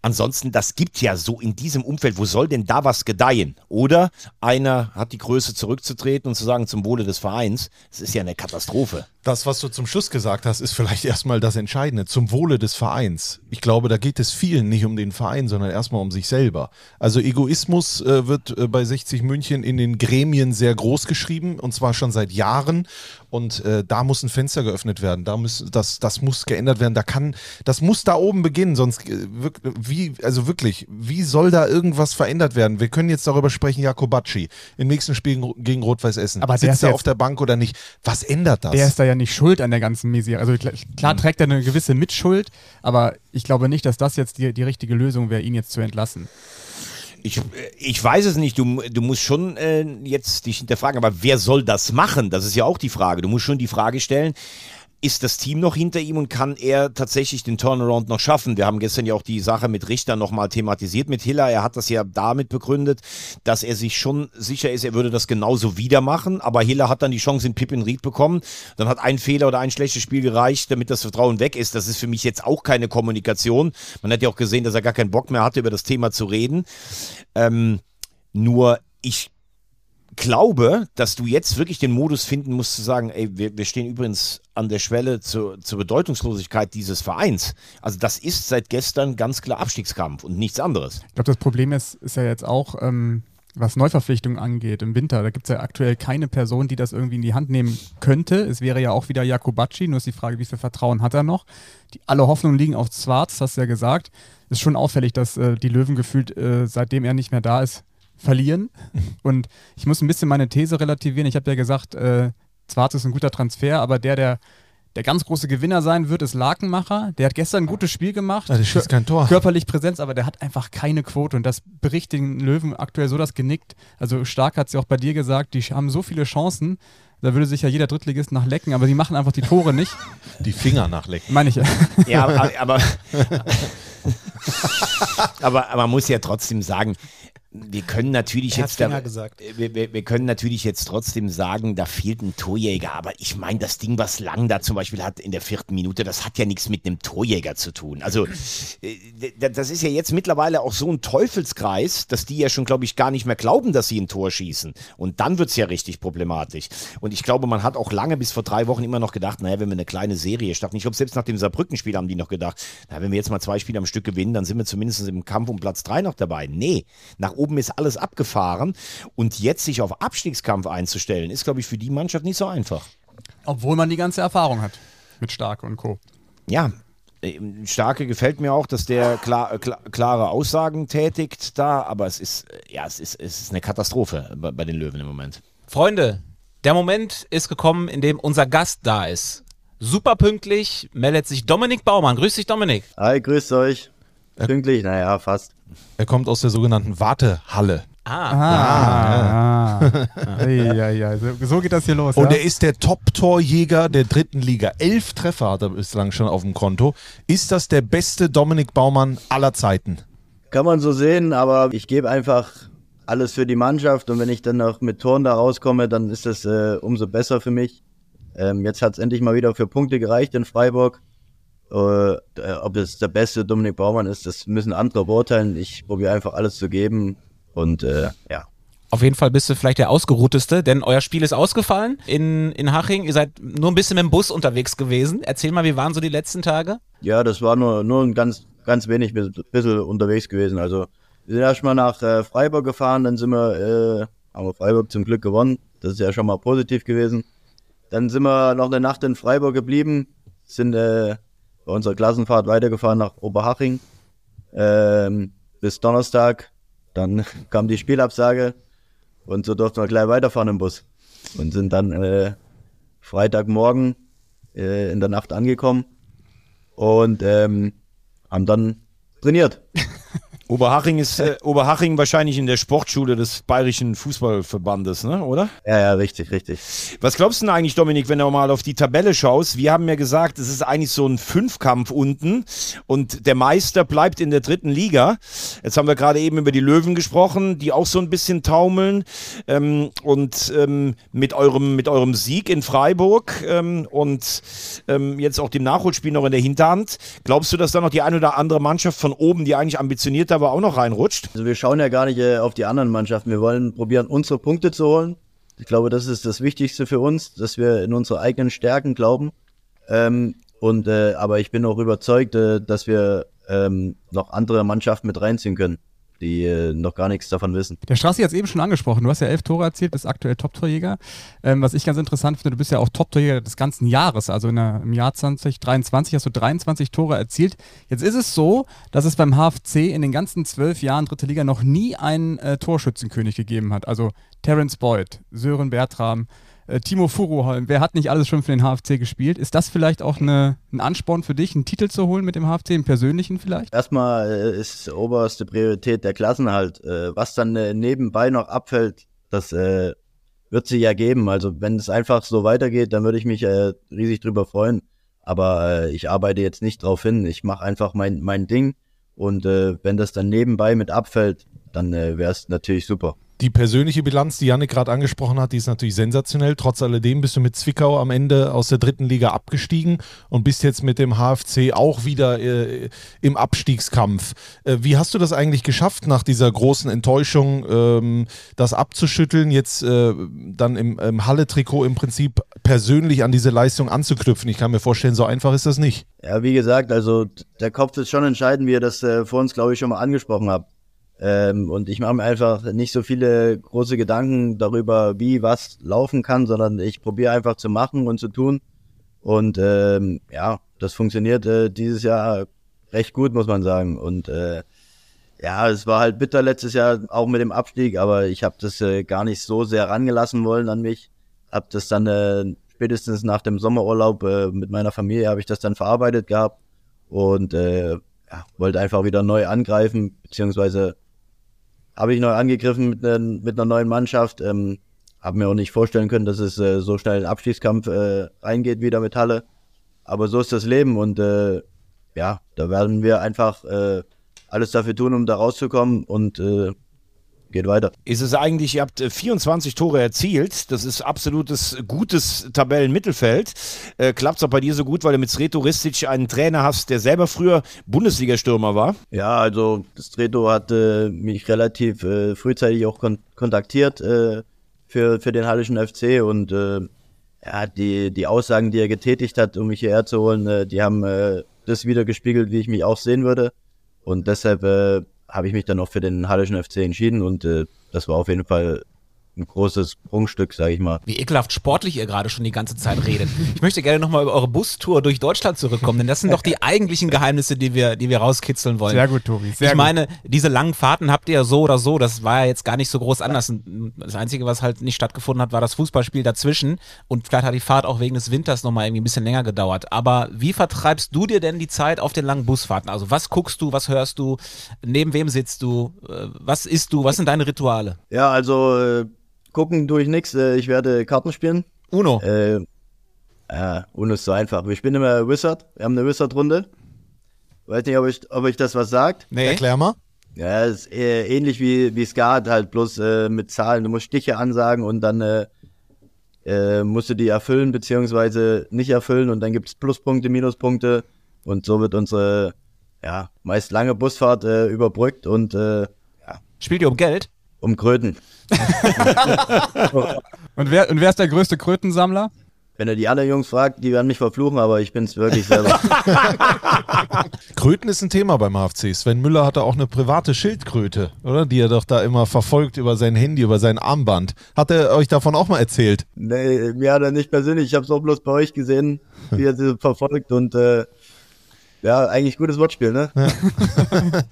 Ansonsten, das gibt ja so in diesem Umfeld, wo soll denn da was gedeihen? Oder einer hat die Größe zurückzutreten und zu sagen, zum Wohle des Vereins. Das ist ja eine Katastrophe. Das, was du zum Schluss gesagt hast, ist vielleicht erstmal das Entscheidende, zum Wohle des Vereins. Ich glaube, da geht es vielen nicht um den Verein, sondern erstmal um sich selber. Also Egoismus äh, wird äh, bei 60 München in den Gremien sehr groß geschrieben und zwar schon seit Jahren. Und äh, da muss ein Fenster geöffnet werden. Da muss, das, das muss geändert werden. Da kann, das muss da oben beginnen. Sonst äh, wie, also wirklich, wie soll da irgendwas verändert werden? Wir können jetzt darüber sprechen, Jakobacci im nächsten Spiel gegen Rot-Weiß Essen. Aber Sitzt er auf der Bank oder nicht? Was ändert das? Der ist da ja nicht schuld an der ganzen Misere. Also klar, klar trägt er eine gewisse Mitschuld, aber ich glaube nicht, dass das jetzt die, die richtige Lösung wäre, ihn jetzt zu entlassen. Ich, ich weiß es nicht. Du, du musst schon äh, jetzt dich hinterfragen, aber wer soll das machen? Das ist ja auch die Frage. Du musst schon die Frage stellen, ist das Team noch hinter ihm und kann er tatsächlich den Turnaround noch schaffen? Wir haben gestern ja auch die Sache mit Richter nochmal thematisiert mit Hiller. Er hat das ja damit begründet, dass er sich schon sicher ist, er würde das genauso wieder machen. Aber Hiller hat dann die Chance in Pippin Ried bekommen. Dann hat ein Fehler oder ein schlechtes Spiel gereicht, damit das Vertrauen weg ist. Das ist für mich jetzt auch keine Kommunikation. Man hat ja auch gesehen, dass er gar keinen Bock mehr hatte, über das Thema zu reden. Ähm, nur ich glaube, dass du jetzt wirklich den Modus finden musst zu sagen, ey, wir, wir stehen übrigens an der Schwelle zur, zur Bedeutungslosigkeit dieses Vereins. Also das ist seit gestern ganz klar Abstiegskampf und nichts anderes. Ich glaube, das Problem ist, ist ja jetzt auch, ähm, was Neuverpflichtungen angeht im Winter. Da gibt es ja aktuell keine Person, die das irgendwie in die Hand nehmen könnte. Es wäre ja auch wieder Jakobacci, nur ist die Frage, wie viel Vertrauen hat er noch? Die, alle Hoffnungen liegen auf Zwarz, hast du ja gesagt. Ist schon auffällig, dass äh, die Löwen gefühlt, äh, seitdem er nicht mehr da ist, verlieren. Und ich muss ein bisschen meine These relativieren. Ich habe ja gesagt, äh, Zwarz ist ein guter Transfer, aber der, der der ganz große Gewinner sein wird, ist Lakenmacher. Der hat gestern ein gutes Spiel gemacht. Ja, der schießt kein Tor. Körperlich Präsenz, aber der hat einfach keine Quote. Und das bricht den Löwen aktuell so das Genick. Also Stark hat es ja auch bei dir gesagt, die haben so viele Chancen. Da würde sich ja jeder Drittligist nach lecken, aber die machen einfach die Tore nicht. Die Finger nachlecken. Meine ich ja. Ja, aber, aber, aber, aber man muss ja trotzdem sagen, wir können natürlich jetzt da, gesagt. wir, wir, wir können natürlich jetzt trotzdem sagen, da fehlt ein Torjäger, aber ich meine, das Ding, was Lang da zum Beispiel hat in der vierten Minute, das hat ja nichts mit einem Torjäger zu tun. Also äh, das ist ja jetzt mittlerweile auch so ein Teufelskreis, dass die ja schon, glaube ich, gar nicht mehr glauben, dass sie ein Tor schießen. Und dann wird's ja richtig problematisch. Und ich glaube, man hat auch lange bis vor drei Wochen immer noch gedacht, naja, wenn wir eine kleine Serie starten, ich glaube, selbst nach dem Saarbrücken-Spiel haben die noch gedacht, na, wenn wir jetzt mal zwei Spiele am Stück gewinnen, dann sind wir zumindest im Kampf um Platz drei noch dabei. Nee, nach oben ist alles abgefahren. Und jetzt sich auf Abstiegskampf einzustellen, ist, glaube ich, für die Mannschaft nicht so einfach. Obwohl man die ganze Erfahrung hat mit Stark und Co. Ja, äh, Starke gefällt mir auch, dass der klar, äh, klar, klare Aussagen tätigt da, aber es ist, äh, ja, es ist, es ist eine Katastrophe bei, bei den Löwen im Moment. Freunde, der Moment ist gekommen, in dem unser Gast da ist. Super pünktlich meldet sich Dominik Baumann. Grüß dich, Dominik. Hi, grüßt euch. Pünktlich, naja, fast. Er kommt aus der sogenannten Wartehalle. Ah, Ah. ja, ja, so, so geht das hier los. Und ja? er ist der Top-Torjäger der dritten Liga. Elf Treffer hat er bislang schon auf dem Konto. Ist das der beste Dominik Baumann aller Zeiten? Kann man so sehen, aber ich gebe einfach alles für die Mannschaft und wenn ich dann noch mit Toren da rauskomme, dann ist das äh, umso besser für mich. Ähm, jetzt hat es endlich mal wieder für Punkte gereicht in Freiburg. Äh, ob es der beste Dominik Baumann ist, das müssen andere beurteilen. Ich probiere einfach alles zu geben und äh, ja. Auf jeden Fall bist du vielleicht der ausgeruhteste, denn euer Spiel ist ausgefallen in, in Haching. Ihr seid nur ein bisschen mit dem Bus unterwegs gewesen. Erzähl mal, wie waren so die letzten Tage? Ja, das war nur, nur ein ganz, ganz wenig bisschen unterwegs gewesen. Also wir sind erstmal nach äh, Freiburg gefahren, dann sind wir, äh, haben wir Freiburg zum Glück gewonnen. Das ist ja schon mal positiv gewesen. Dann sind wir noch eine Nacht in Freiburg geblieben, sind äh, bei unserer Klassenfahrt weitergefahren nach Oberhaching ähm, bis Donnerstag. Dann kam die Spielabsage und so durften wir gleich weiterfahren im Bus und sind dann äh, Freitagmorgen äh, in der Nacht angekommen und ähm, haben dann trainiert. Oberhaching ist äh, Oberhaching wahrscheinlich in der Sportschule des Bayerischen Fußballverbandes, ne, oder? Ja, ja, richtig, richtig. Was glaubst du denn eigentlich, Dominik, wenn du mal auf die Tabelle schaust? Wir haben ja gesagt, es ist eigentlich so ein Fünfkampf unten und der Meister bleibt in der dritten Liga. Jetzt haben wir gerade eben über die Löwen gesprochen, die auch so ein bisschen taumeln ähm, und ähm, mit eurem mit eurem Sieg in Freiburg ähm, und ähm, jetzt auch dem Nachholspiel noch in der Hinterhand. Glaubst du, dass da noch die eine oder andere Mannschaft von oben, die eigentlich ambitionierter war, auch noch reinrutscht? Also wir schauen ja gar nicht äh, auf die anderen Mannschaften. Wir wollen probieren, unsere Punkte zu holen. Ich glaube, das ist das Wichtigste für uns, dass wir in unsere eigenen Stärken glauben. Ähm, und äh, aber ich bin auch überzeugt, äh, dass wir ähm, noch andere Mannschaften mit reinziehen können, die äh, noch gar nichts davon wissen. Der Strassi hat es eben schon angesprochen. Du hast ja elf Tore erzielt, bist aktuell Top-Torjäger. Ähm, was ich ganz interessant finde, du bist ja auch Top-Torjäger des ganzen Jahres. Also der, im Jahr 2023 hast du 23 Tore erzielt. Jetzt ist es so, dass es beim HFC in den ganzen zwölf Jahren dritte Liga noch nie einen äh, Torschützenkönig gegeben hat. Also Terence Boyd, Sören Bertram, äh, Timo Furuholm, wer hat nicht alles schon für den HFC gespielt? Ist das vielleicht auch eine, ein Ansporn für dich, einen Titel zu holen mit dem HFC, einen persönlichen vielleicht? Erstmal äh, ist oberste Priorität der Klassenhalt. Äh, was dann nebenbei noch abfällt, das wird sich ergeben. Also wenn es einfach so weitergeht, dann würde ich mich riesig drüber freuen. Aber ich arbeite jetzt nicht drauf hin. Ich mache einfach mein, mein Ding. Und wenn das dann nebenbei mit abfällt, dann wäre es natürlich super. Die persönliche Bilanz, die Janik gerade angesprochen hat, die ist natürlich sensationell. Trotz alledem bist du mit Zwickau am Ende aus der dritten Liga abgestiegen und bist jetzt mit dem HFC auch wieder äh, im Abstiegskampf. Äh, wie hast du das eigentlich geschafft, nach dieser großen Enttäuschung ähm, das abzuschütteln, jetzt äh, dann im, im Halle-Trikot im Prinzip persönlich an diese Leistung anzuknüpfen? Ich kann mir vorstellen, so einfach ist das nicht. Ja, wie gesagt, also der Kopf ist schon entscheidend, wie ihr das äh, vor uns, glaube ich, schon mal angesprochen habt. Ähm, und ich mache mir einfach nicht so viele große Gedanken darüber, wie was laufen kann, sondern ich probiere einfach zu machen und zu tun. Und ähm, ja, das funktioniert äh, dieses Jahr recht gut, muss man sagen. Und äh, ja, es war halt bitter letztes Jahr auch mit dem Abstieg, aber ich habe das äh, gar nicht so sehr rangelassen wollen an mich. Hab das dann äh, spätestens nach dem Sommerurlaub äh, mit meiner Familie habe ich das dann verarbeitet gehabt und äh, ja, wollte einfach wieder neu angreifen, beziehungsweise habe ich neu angegriffen mit, ne, mit einer neuen Mannschaft. Ähm, habe mir auch nicht vorstellen können, dass es äh, so schnell in den Abstiegskampf äh, reingeht wieder mit Halle. Aber so ist das Leben und äh, ja, da werden wir einfach äh, alles dafür tun, um da rauszukommen und äh, geht weiter. Ist es eigentlich, ihr habt äh, 24 Tore erzielt, das ist absolutes gutes Tabellenmittelfeld. Äh, Klappt es auch bei dir so gut, weil du mit Sreto Ristic einen Trainer hast, der selber früher Bundesliga-Stürmer war? Ja, also Streto hat äh, mich relativ äh, frühzeitig auch kon kontaktiert äh, für, für den Hallischen FC und äh, ja, die, die Aussagen, die er getätigt hat, um mich hierher zu holen, äh, die haben äh, das wieder gespiegelt, wie ich mich auch sehen würde. Und deshalb äh, habe ich mich dann auch für den Hallischen FC entschieden und äh, das war auf jeden Fall ein großes Prunkstück, sage ich mal. Wie ekelhaft sportlich ihr gerade schon die ganze Zeit redet. Ich möchte gerne nochmal über eure Bustour durch Deutschland zurückkommen, denn das sind doch die eigentlichen Geheimnisse, die wir, die wir rauskitzeln wollen. Sehr gut, Tobi. Sehr ich gut. meine, diese langen Fahrten habt ihr ja so oder so, das war ja jetzt gar nicht so groß anders. Das Einzige, was halt nicht stattgefunden hat, war das Fußballspiel dazwischen und vielleicht hat die Fahrt auch wegen des Winters nochmal irgendwie ein bisschen länger gedauert. Aber wie vertreibst du dir denn die Zeit auf den langen Busfahrten? Also was guckst du, was hörst du, neben wem sitzt du, äh, was isst du, was sind deine Rituale? Ja, also äh, gucken tue ich nichts. Äh, ich werde Karten spielen. Uno. Äh, ja, Uno ist so einfach. Wir spielen immer Wizard. Wir haben eine Wizard-Runde. Weiß nicht, ob ich, ob ich das was sagt. Nee. Erklär mal. Ja, ist äh, ähnlich wie, wie Skat, halt bloß äh, mit Zahlen. Du musst Stiche ansagen und dann äh, äh, musst du die erfüllen beziehungsweise nicht erfüllen und dann gibt es Pluspunkte, Minuspunkte und so wird unsere ja, meist lange Busfahrt äh, überbrückt und äh, Spielt ihr um Geld? Um Kröten. Und wer, und wer ist der größte Krötensammler? Wenn ihr die anderen Jungs fragt, die werden mich verfluchen, aber ich bin's wirklich selber. Kröten ist ein Thema beim HFC. Sven Müller hatte auch eine private Schildkröte, oder? Die er doch da immer verfolgt über sein Handy, über sein Armband. Hat er euch davon auch mal erzählt? nee, mir hat er nicht persönlich, ich habe es auch bloß bei euch gesehen, wie er sie verfolgt und äh, ja, eigentlich gutes Wortspiel, ne?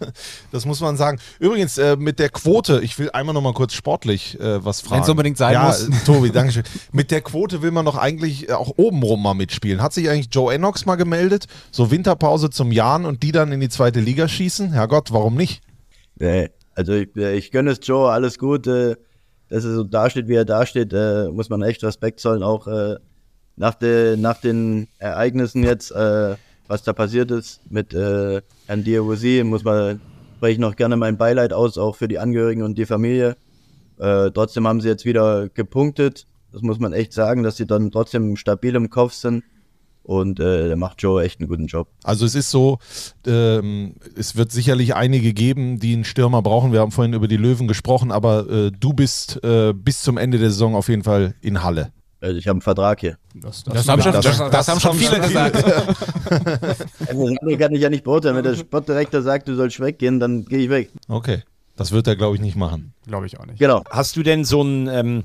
Das muss man sagen. Übrigens, äh, mit der Quote, ich will einmal noch mal kurz sportlich äh, was fragen. Wenn's unbedingt sein ja, muss. äh, Tobi, danke schön. Mit der Quote will man doch eigentlich äh, auch obenrum mal mitspielen. Hat sich eigentlich Joe Ennox mal gemeldet? So Winterpause zum Jahren und die dann in die zweite Liga schießen? Herrgott, warum nicht? Nee, also ich, äh, ich gönne es Joe, alles gut, äh, dass er so dasteht, wie er dasteht, äh, muss man echt Respekt zollen, auch nach, de, nach den Ereignissen jetzt, äh, was da passiert ist mit äh, Herrn Diawusi, muss man, spreche ich noch gerne mein Beileid aus, auch für die Angehörigen und die Familie. Äh, trotzdem haben sie jetzt wieder gepunktet, das muss man echt sagen, dass sie dann trotzdem stabil im Kopf sind und äh, da macht Joe echt einen guten Job. Also es ist so, ähm, es wird sicherlich einige geben, die einen Stürmer brauchen. Wir haben vorhin über die Löwen gesprochen, aber äh, du bist äh, bis zum Ende der Saison auf jeden Fall in Halle. Also ich habe einen Vertrag hier. Das, Das, haben, schon, das, das, haben schon viele gesagt. Also, das kann ich ja nicht beurteilen. Wenn der Sportdirektor sagt, du sollst weggehen, dann gehe ich weg. Okay. Das wird er, glaube ich, nicht machen. Glaube ich auch nicht. Genau. Hast du denn so ein, ähm,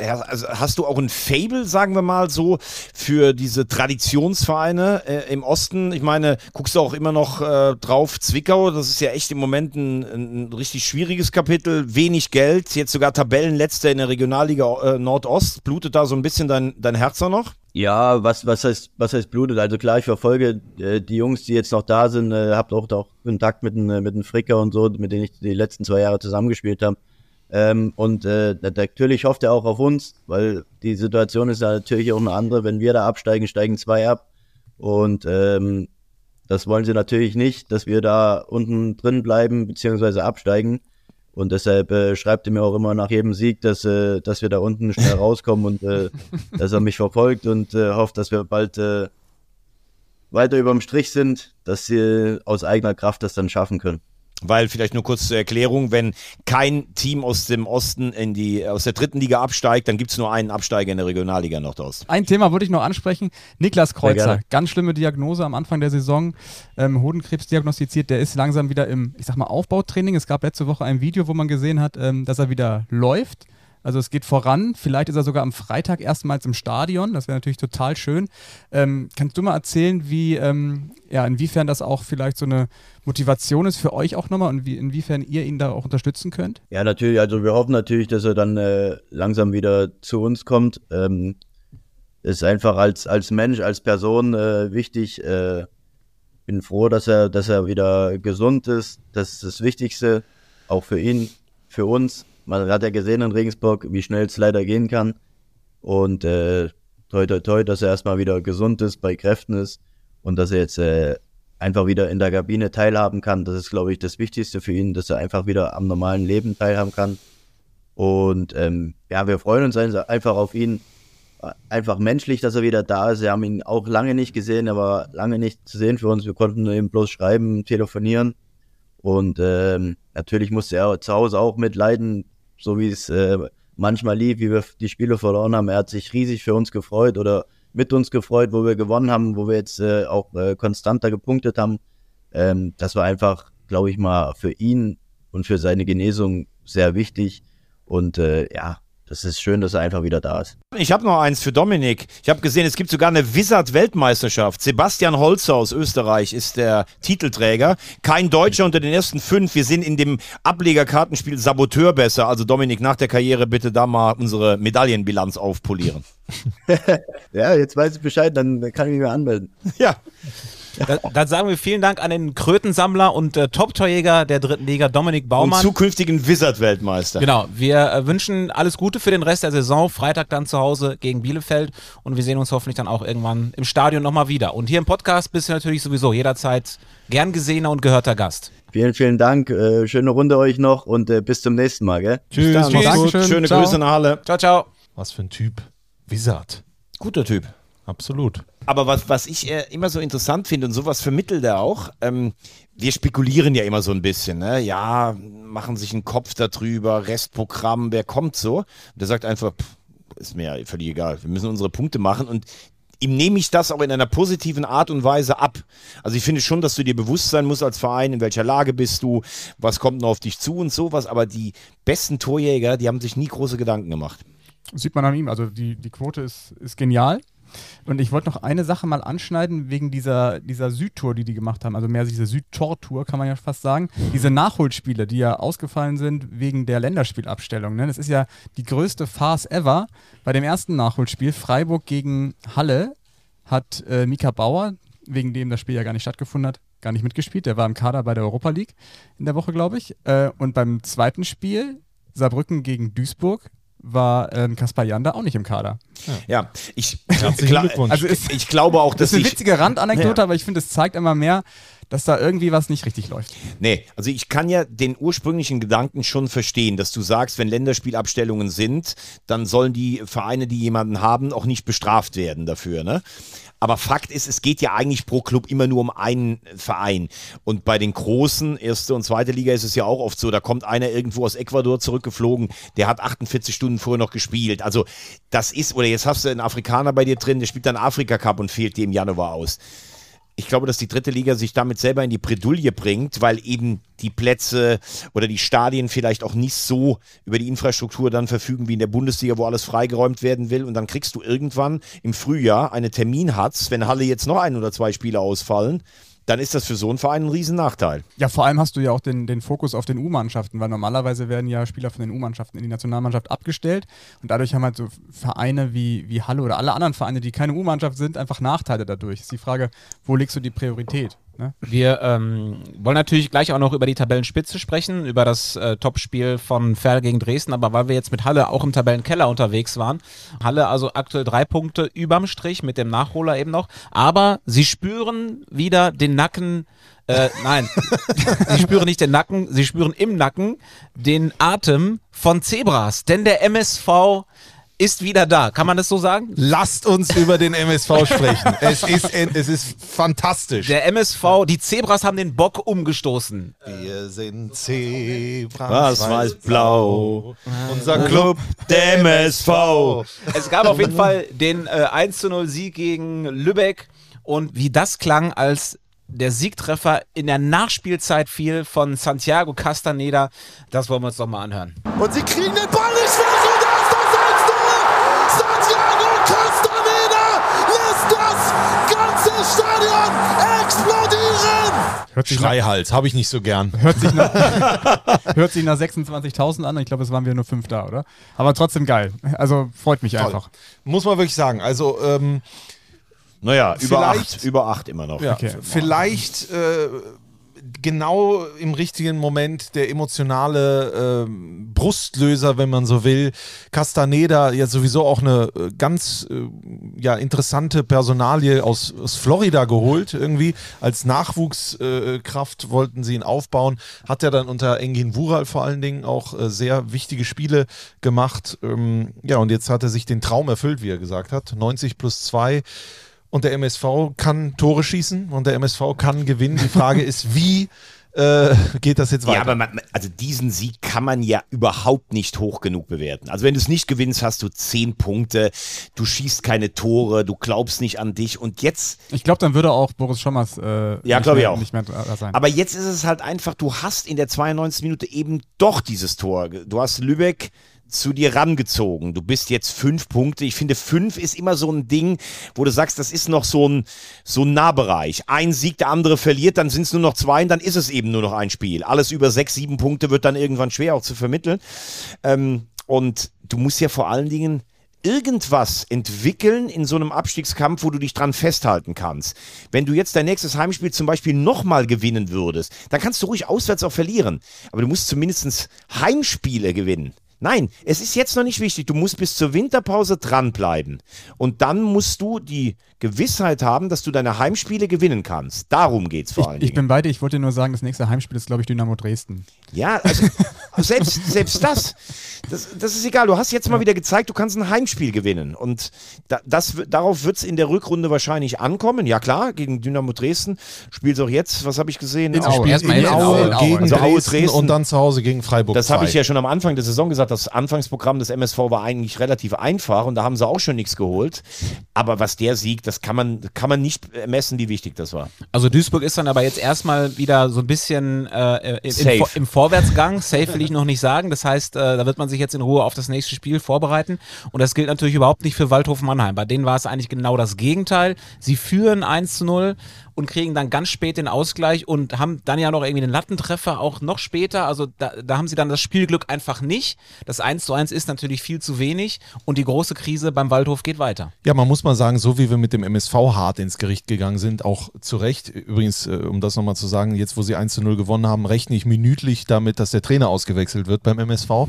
also hast du auch ein Fable, sagen wir mal so, für diese Traditionsvereine äh, im Osten? Ich meine, guckst du auch immer noch äh, drauf, Zwickau, das ist ja echt im Moment ein, ein richtig schwieriges Kapitel, wenig Geld, jetzt sogar Tabellenletzter in der Regionalliga äh, Nordost. Blutet da so ein bisschen dein, dein Herz auch noch? Ja, was, was heißt, was heißt blutet? Also klar, ich verfolge äh, die Jungs, die jetzt noch da sind, äh, habt auch, auch Kontakt mit dem, äh, mit Fricker und so, mit denen ich die letzten zwei Jahre zusammengespielt habe. Ähm, und äh, na- natürlich hofft er auch auf uns, weil die Situation ist ja natürlich auch eine andere. Wenn wir da absteigen, steigen zwei ab. Und ähm, das wollen sie natürlich nicht, dass wir da unten drin bleiben, beziehungsweise absteigen. Und deshalb äh, schreibt er mir auch immer nach jedem Sieg, dass, äh, dass wir da unten schnell rauskommen und äh, dass er mich verfolgt und äh, hofft, dass wir bald äh, weiter überm Strich sind, dass sie aus eigener Kraft das dann schaffen können. Weil vielleicht nur kurz zur Erklärung, wenn kein Team aus dem Osten in die, aus der dritten Liga absteigt, dann gibt es nur einen Absteiger in der Regionalliga Nordost. Ein Thema wollte ich noch ansprechen. Niklas Kreuzer, ganz schlimme Diagnose am Anfang der Saison, ähm, Hodenkrebs diagnostiziert. Der ist langsam wieder im, ich sag mal, Aufbautraining. Es gab letzte Woche ein Video, wo man gesehen hat, ähm, dass er wieder läuft. Also es geht voran. Vielleicht ist er sogar am Freitag erstmals im Stadion. Das wäre natürlich total schön. Ähm, kannst du mal erzählen, wie, ähm, ja, inwiefern das auch vielleicht so eine Motivation ist für euch auch nochmal und wie, inwiefern ihr ihn da auch unterstützen könnt? Ja, natürlich. Also wir hoffen natürlich, dass er dann äh, langsam wieder zu uns kommt. Ähm, ist einfach als, als Mensch, als Person äh, wichtig. Äh, bin froh, dass er, dass er wieder gesund ist. Das ist das Wichtigste, auch für ihn, für uns. Man hat ja gesehen in Regensburg, wie schnell es leider gehen kann. Und äh, toi toi toi, dass er erstmal wieder gesund ist, bei Kräften ist und dass er jetzt äh, einfach wieder in der Kabine teilhaben kann. Das ist, glaube ich, das Wichtigste für ihn, dass er einfach wieder am normalen Leben teilhaben kann. Und ähm, ja, wir freuen uns einfach auf ihn. Einfach menschlich, dass er wieder da ist. Wir haben ihn auch lange nicht gesehen, er war lange nicht zu sehen für uns. Wir konnten ihm bloß schreiben, telefonieren. Und ähm, natürlich musste er zu Hause auch mitleiden, so wie es äh, manchmal lief, wie wir die Spiele verloren haben. Er hat sich riesig für uns gefreut oder mit uns gefreut, wo wir gewonnen haben, wo wir jetzt äh, auch äh, konstanter gepunktet haben. Ähm, das war einfach, glaube ich mal, für ihn und für seine Genesung sehr wichtig. Und äh, ja, das ist schön, dass er einfach wieder da ist. Ich habe noch eins für Dominik. Ich habe gesehen, es gibt sogar eine Wizard-Weltmeisterschaft. Sebastian Holzer aus Österreich ist der Titelträger. Kein Deutscher unter den ersten fünf. Wir sind in dem Ablegerkartenspiel Saboteur besser. Also Dominik, nach der Karriere bitte da mal unsere Medaillenbilanz aufpolieren. Ja, jetzt weiß ich Bescheid, dann kann ich mich mehr anmelden. Ja. Da, dann sagen wir vielen Dank an den Krötensammler und äh, Top-Torjäger der dritten Liga, Dominik Und Baumann. zukünftigen Wizard-Weltmeister. Genau, wir äh, wünschen alles Gute für den Rest der Saison. Freitag dann zu Hause gegen Bielefeld und wir sehen uns hoffentlich dann auch irgendwann im Stadion nochmal wieder. Und hier im Podcast bist du natürlich sowieso jederzeit gern gesehener und gehörter Gast. Vielen, vielen Dank. Äh, schöne Runde euch noch und äh, bis zum nächsten Mal. Gell? Tschüss. Dann, Tschüss. Dankeschön. Schöne Ciao. Grüße nach Halle. Ciao, ciao. Was für ein Typ. Wizard. Guter Typ. Absolut. Aber was, was ich äh, immer so interessant finde und sowas vermittelt er auch, ähm, wir spekulieren ja immer so ein bisschen, ne? Ja, machen sich einen Kopf darüber, Restprogramm, wer kommt so? Und der sagt einfach, pff, ist mir völlig egal, wir müssen unsere Punkte machen und ihm nehme ich das auch in einer positiven Art und Weise ab. Also ich finde schon, dass du dir bewusst sein musst als Verein, in welcher Lage bist du, was kommt noch auf dich zu und sowas, aber die besten Torjäger, die haben sich nie große Gedanken gemacht. Sieht man an ihm. Also die, die Quote ist, ist genial. Und ich wollte noch eine Sache mal anschneiden wegen dieser, dieser Südtour, die die gemacht haben. Also mehr diese Südtor-Tour, kann man ja fast sagen. Diese Nachholspiele, die ja ausgefallen sind wegen der Länderspielabstellung. Ne? Das ist ja die größte Farce ever. Bei dem ersten Nachholspiel, Freiburg gegen Halle, hat äh, Mika Bauer, wegen dem das Spiel ja gar nicht stattgefunden hat, gar nicht mitgespielt. Der war im Kader bei der Europa League in der Woche, glaube ich. Äh, und beim zweiten Spiel, Saarbrücken gegen Duisburg, war ähm, Kaspar Janda auch nicht im Kader. Ja, ich, Herzlichen klar-. Also ist, ich glaube auch, das dass ist eine ich, witzige Randanekdote, Ja. aber ich finde, es zeigt immer mehr, dass da irgendwie was nicht richtig läuft. Nee, also ich kann ja den ursprünglichen Gedanken schon verstehen, dass du sagst, wenn Länderspielabstellungen sind, dann sollen die Vereine, die jemanden haben, auch nicht bestraft werden dafür, ne? Aber Fakt ist, es geht ja eigentlich pro Club immer nur um einen Verein. Und bei den großen, erste und zweite Liga, ist es ja auch oft so, da kommt einer irgendwo aus Ecuador zurückgeflogen, der hat 48 Stunden vorher noch gespielt. Also das ist, oder jetzt hast du einen Afrikaner bei dir drin, der spielt dann Afrika Cup und fehlt dir im Januar aus ich glaube, dass die dritte Liga sich damit selber in die Bredouille bringt, weil eben die Plätze oder die Stadien vielleicht auch nicht so über die Infrastruktur dann verfügen wie in der Bundesliga, wo alles freigeräumt werden will. Und dann kriegst du irgendwann im Frühjahr eine Terminhatz, wenn Halle jetzt noch ein oder zwei Spiele ausfallen, dann ist das für so einen Verein ein Riesennachteil. Ja, vor allem hast du ja auch den, den Fokus auf den U-Mannschaften, weil normalerweise werden ja Spieler von den U-Mannschaften in die Nationalmannschaft abgestellt und dadurch haben halt so Vereine wie, wie Halle oder alle anderen Vereine, die keine U-Mannschaft sind, einfach Nachteile dadurch. Ist die Frage, wo legst du die Priorität? Ne? Wir ähm, wollen natürlich gleich auch noch über die Tabellenspitze sprechen, über das äh, Topspiel von Ferl gegen Dresden, aber weil wir jetzt mit Halle auch im Tabellenkeller unterwegs waren, Halle also aktuell drei Punkte überm Strich mit dem Nachholer eben noch, aber sie spüren wieder den Nacken, äh, nein, sie spüren nicht den Nacken, sie spüren im Nacken den Atem von Zebras, denn der MSV ist wieder da. Kann man das so sagen? Lasst uns über den MSV sprechen. Es ist, es ist fantastisch. Der MSV, die Zebras haben den Bock umgestoßen. Wir sind Zebras. Was weiß blau. Unser Club, der MSV. Es gab auf jeden Fall den äh, 1 zu 0 Sieg gegen Lübeck und wie das klang, als der Siegtreffer in der Nachspielzeit fiel von Santiago Castaneda, das wollen wir uns doch mal anhören. Und sie kriegen den Ball Hört sich, Schreihals, habe ich nicht so gern. hört sich nach, hört sich nach 26.000 an. Ich glaube, es waren wir nur fünf da, oder? Aber trotzdem geil. Also freut mich einfach. Muss man wirklich sagen. Also, ähm, Naja, über acht, über acht immer noch. ja, Okay. vielleicht äh, genau im richtigen Moment der emotionale ähm, Brustlöser, wenn man so will. Castaneda, ja sowieso auch eine äh, ganz äh, ja, interessante Personalie aus, aus Florida geholt, irgendwie. Als Nachwuchskraft äh, wollten sie ihn aufbauen. Hat er dann unter Engin Wural vor allen Dingen auch äh, sehr wichtige Spiele gemacht. Ähm, ja, und jetzt hat er sich den Traum erfüllt, wie er gesagt hat. 90 plus 2. Und der MSV kann Tore schießen und der MSV kann gewinnen. Die Frage ist, wie äh, geht das jetzt weiter? Ja, aber man, also diesen Sieg kann man ja überhaupt nicht hoch genug bewerten. Also wenn du es nicht gewinnst, hast du zehn Punkte, du schießt keine Tore, du glaubst nicht an dich und jetzt, Ich glaube, dann würde auch Boris Schommers äh, Ja, nicht glaub ich mehr- auch. nicht mehr da sein. aber jetzt ist es halt einfach, du hast in der 92. Minute eben doch dieses Tor. Du hast Lübeck zu dir rangezogen. Du bist jetzt fünf Punkte. Ich finde, fünf ist immer so ein Ding, wo du sagst, das ist noch so ein, so ein Nahbereich. Ein Sieg, der andere verliert, dann sind es nur noch zwei und dann ist es eben nur noch ein Spiel. Alles über sechs, sieben Punkte wird dann irgendwann schwer auch zu vermitteln. Ähm, und du musst ja vor allen Dingen irgendwas entwickeln in so einem Abstiegskampf, wo du dich dran festhalten kannst. Wenn du jetzt dein nächstes Heimspiel zum Beispiel nochmal gewinnen würdest, dann kannst du ruhig auswärts auch verlieren. Aber du musst zumindest Heimspiele gewinnen. Nein, es ist jetzt noch nicht wichtig. Du musst bis zur Winterpause dranbleiben. Und dann musst du die Gewissheit haben, dass du deine Heimspiele gewinnen kannst. Darum geht es vor Ich, allen ich Dingen. bin bei dir, ich wollte nur sagen, das nächste Heimspiel ist, glaube ich, Dynamo Dresden. Ja, also selbst, selbst das, das, das ist egal. Du hast jetzt mal wieder gezeigt, du kannst ein Heimspiel gewinnen. Und da, das, darauf wird es in der Rückrunde wahrscheinlich ankommen. Ja klar, gegen Dynamo Dresden spielt es auch jetzt, was habe ich gesehen? In Aue. Erstmal in Aue, Aue, in Aue. gegen Also Aue, Dresden, Dresden. und dann zu Hause gegen Freiburg. Das habe ich 2. ja schon am Anfang der Saison gesagt. Das Anfangsprogramm des MSV war eigentlich relativ einfach und da haben sie auch schon nichts geholt. Aber was der Sieg, das kann man, kann man nicht messen, wie wichtig das war. Also Duisburg ist dann aber jetzt erstmal wieder so ein bisschen äh, im, im Vorwärtsgang. Safe will ich noch nicht sagen. Das heißt, äh, da wird man sich jetzt in Ruhe auf das nächste Spiel vorbereiten. Und das gilt natürlich überhaupt nicht für Waldhof Mannheim. Bei denen war es eigentlich genau das Gegenteil. Sie führen 1 zu 0 und kriegen dann ganz spät den Ausgleich und haben dann ja noch irgendwie den Lattentreffer auch noch später. Also da, da haben sie dann das Spielglück einfach nicht. Das 1 zu 1 ist natürlich viel zu wenig und die große Krise beim Waldhof geht weiter. Ja, man muss mal sagen, so wie wir mit dem MSV hart ins Gericht gegangen sind, auch zu Recht. Übrigens, äh, um das nochmal zu sagen, jetzt wo sie 1 zu 0 gewonnen haben, rechne ich minütlich damit, dass der Trainer ausgewechselt wird beim MSV.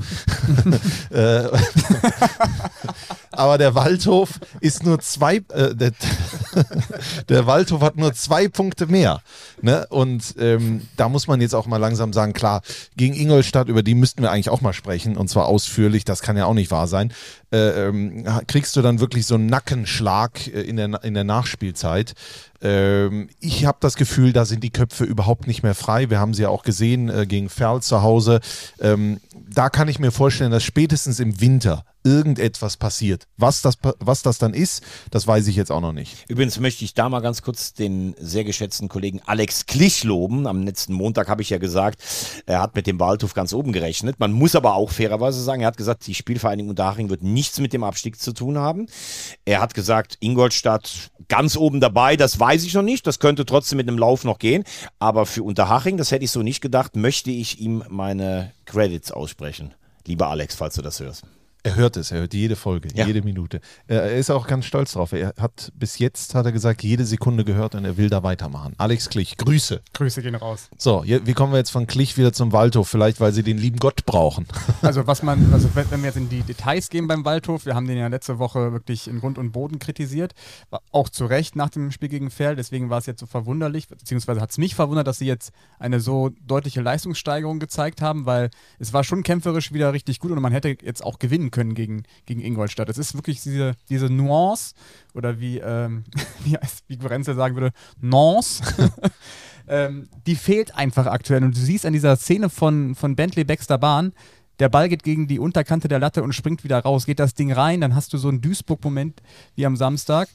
Aber der Waldhof ist nur zwei, äh, der, der Waldhof hat nur zwei Punkte mehr. Ne? Und ähm, da muss man jetzt auch mal langsam sagen, klar, gegen Ingolstadt, über die müssten wir eigentlich auch mal sprechen, und zwar ausführlich, das kann ja auch nicht wahr sein. Äh, ähm, kriegst du dann wirklich so einen Nackenschlag äh, in der, in der Nachspielzeit. Ähm, ich habe das Gefühl, da sind die Köpfe überhaupt nicht mehr frei. Wir haben sie ja auch gesehen äh, gegen Ferl zu Hause. Ähm, da kann ich mir vorstellen, dass spätestens im Winter irgendetwas passiert. Was das, was das dann ist, das weiß ich jetzt auch noch nicht. Übrigens möchte ich da mal ganz kurz den sehr geschätzten Kollegen Alex Klich loben. Am letzten Montag habe ich ja gesagt, er hat mit dem Waldhof ganz oben gerechnet. Man muss aber auch fairerweise sagen, er hat gesagt, die Spielvereinigung Unterhaching wird nichts mit dem Abstieg zu tun haben. Er hat gesagt, Ingolstadt ganz oben dabei, das weiß ich noch nicht. Das könnte trotzdem mit einem Lauf noch gehen. Aber für Unterhaching, das hätte ich so nicht gedacht, möchte ich ihm meine Credits aussprechen. Lieber Alex, falls du das hörst. Er hört es, er hört jede Folge, Ja. jede Minute. Er ist auch ganz stolz drauf. Er hat bis jetzt, hat er gesagt, jede Sekunde gehört und er will da weitermachen. Alex Klich, Grüße. Grüße gehen raus. So, wie kommen wir jetzt von Klich wieder zum Waldhof? Vielleicht, weil sie den lieben Gott brauchen. Also was man, also wenn wir jetzt in die Details gehen beim Waldhof, wir haben den ja letzte Woche wirklich in Grund und Boden kritisiert, auch zu Recht nach dem Spiel gegen Ferl, deswegen war es jetzt so verwunderlich, beziehungsweise hat es mich verwundert, dass sie jetzt eine so deutliche Leistungssteigerung gezeigt haben, weil es war schon kämpferisch wieder richtig gut und man hätte jetzt auch gewinnen können gegen, gegen Ingolstadt. Es ist wirklich diese, diese Nuance oder wie, ähm, wie, wie Gorenzel sagen würde, Nuance. ähm, die fehlt einfach aktuell. Und du siehst an dieser Szene von, von Bentley Baxter Bahn, der Ball geht gegen die Unterkante der Latte und springt wieder raus. Geht das Ding rein, dann hast du so einen Duisburg-Moment wie am Samstag.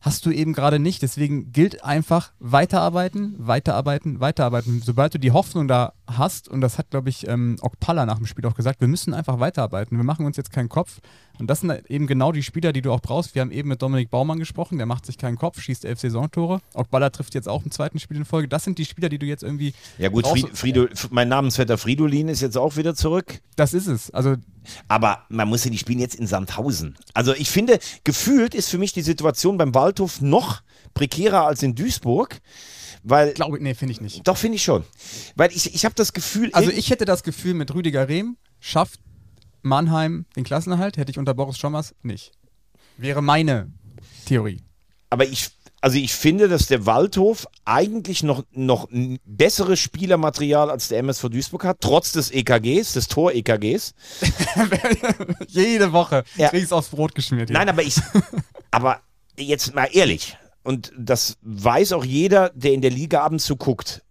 Hast du eben gerade nicht. Deswegen gilt einfach weiterarbeiten, weiterarbeiten, weiterarbeiten. Sobald du die Hoffnung da hast, und das hat, glaube ich, ähm, Okpala nach dem Spiel auch gesagt, wir müssen einfach weiterarbeiten. Wir machen uns jetzt keinen Kopf. Und das sind eben genau die Spieler, die du auch brauchst. Wir haben eben mit Dominik Baumann gesprochen, der macht sich keinen Kopf, schießt elf Saisontore. Okpala trifft jetzt auch im zweiten Spiel in Folge. Das sind die Spieler, die du jetzt irgendwie. Ja gut. Fried, Friedo, mein Namensvetter Fridolin ist jetzt auch wieder zurück. Das ist es. Also Aber man muss ja, die spielen jetzt in Sandhausen. Also ich finde, gefühlt ist für mich die Situation beim Waldhof noch prekärer als in Duisburg. Weil, glaube ich, nee, finde ich nicht. doch, finde ich schon. Weil ich, ich habe das Gefühl. Also ich hätte das Gefühl, mit Rüdiger Rehm schafft Mannheim den Klassenerhalt, hätte ich unter Boris Schommers nicht. Wäre meine Theorie. Aber ich, also ich finde, dass der Waldhof eigentlich noch, noch besseres Spielermaterial als der MSV Duisburg hat, trotz des EKGs, des Tor-EKGs. Jede Woche Ja. kriegst du aufs Brot geschmiert. hier. Nein, aber ich, aber jetzt mal ehrlich, und das weiß auch jeder, der in der Liga abends so guckt.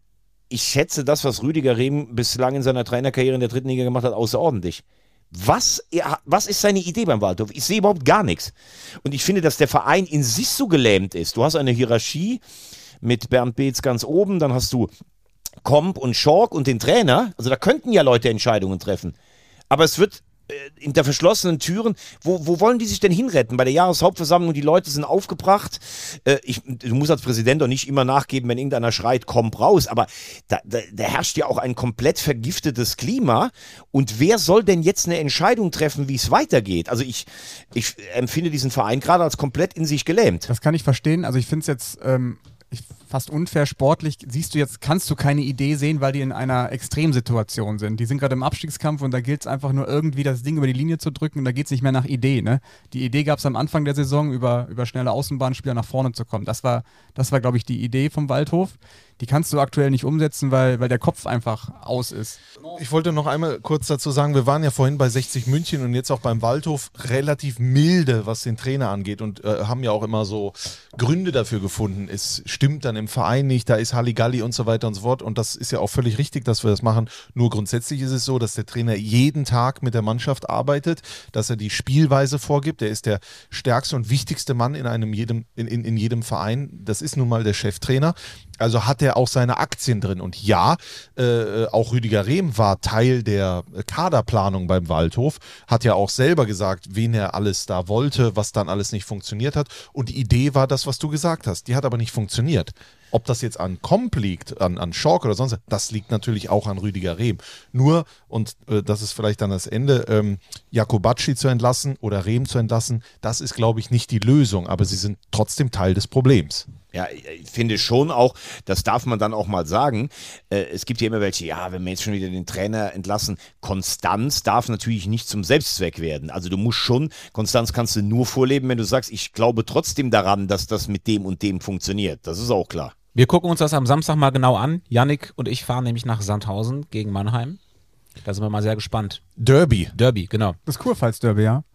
Ich schätze das, was Rüdiger Rehm bislang in seiner Trainerkarriere in der dritten Liga gemacht hat, außerordentlich. Was, er, was ist seine Idee beim Waldhof? Ich sehe überhaupt gar nichts. Und ich finde, dass der Verein in sich so gelähmt ist. Du hast eine Hierarchie mit Bernd Beetz ganz oben, dann hast du Komp und Schork und den Trainer. Also da könnten ja Leute Entscheidungen treffen. Aber es wird hinter verschlossenen Türen, wo, wo wollen die sich denn hinretten? Bei der Jahreshauptversammlung, die Leute sind aufgebracht. Äh, ich, du musst als Präsident doch nicht immer nachgeben, wenn irgendeiner schreit, komm raus. Aber da, da, da herrscht ja auch ein komplett vergiftetes Klima. Und wer soll denn jetzt eine Entscheidung treffen, wie es weitergeht? Also ich, ich empfinde diesen Verein gerade als komplett in sich gelähmt. Das kann ich verstehen. Also ich finde es jetzt, ähm, fast unfair sportlich. Siehst du jetzt, kannst du keine Idee sehen, weil die in einer Extremsituation sind. Die sind gerade im Abstiegskampf und da gilt es einfach nur irgendwie das Ding über die Linie zu drücken und da geht es nicht mehr nach Idee. Ne? Die Idee gab es am Anfang der Saison, über, über schnelle Außenbahnspieler nach vorne zu kommen. Das war, das war glaube ich, die Idee vom Waldhof die kannst du aktuell nicht umsetzen, weil, weil der Kopf einfach aus ist. Ich wollte noch einmal kurz dazu sagen, wir waren ja vorhin bei 60 München und jetzt auch beim Waldhof relativ milde, was den Trainer angeht und äh, haben ja auch immer so Gründe dafür gefunden. Es stimmt dann im Verein nicht, da ist Halligalli und so weiter und so fort und das ist ja auch völlig richtig, dass wir das machen. Nur grundsätzlich ist es so, dass der Trainer jeden Tag mit der Mannschaft arbeitet, dass er die Spielweise vorgibt. Er ist der stärkste und wichtigste Mann in einem jedem, in, in, in jedem Verein. Das ist nun mal der Cheftrainer. Also hat er auch seine Aktien drin. Und ja, äh, auch Rüdiger Rehm war Teil der Kaderplanung beim Waldhof, hat ja auch selber gesagt, wen er alles da wollte, was dann alles nicht funktioniert hat. Und die Idee war das, was du gesagt hast. Die hat aber nicht funktioniert. Ob das jetzt an Komp liegt, an, an Schork oder sonst, das liegt natürlich auch an Rüdiger Rehm. Nur, und äh, das ist vielleicht dann das Ende, ähm, Jakobacci zu entlassen oder Rehm zu entlassen, das ist, glaube ich, nicht die Lösung, aber sie sind trotzdem Teil des Problems. Ja, ich finde schon auch, das darf man dann auch mal sagen. Äh, es gibt ja immer welche, ja, wenn wir jetzt schon wieder den Trainer entlassen, Konstanz darf natürlich nicht zum Selbstzweck werden. Also du musst schon, Konstanz kannst du nur vorleben, wenn du sagst, ich glaube trotzdem daran, dass das mit dem und dem funktioniert. Das ist auch klar. Wir gucken uns das am Samstag mal genau an. Yannick und ich fahren nämlich nach Sandhausen gegen Mannheim. Da sind wir mal sehr gespannt. Derby. Derby, genau. Das Kurpfalz-Derby, ja.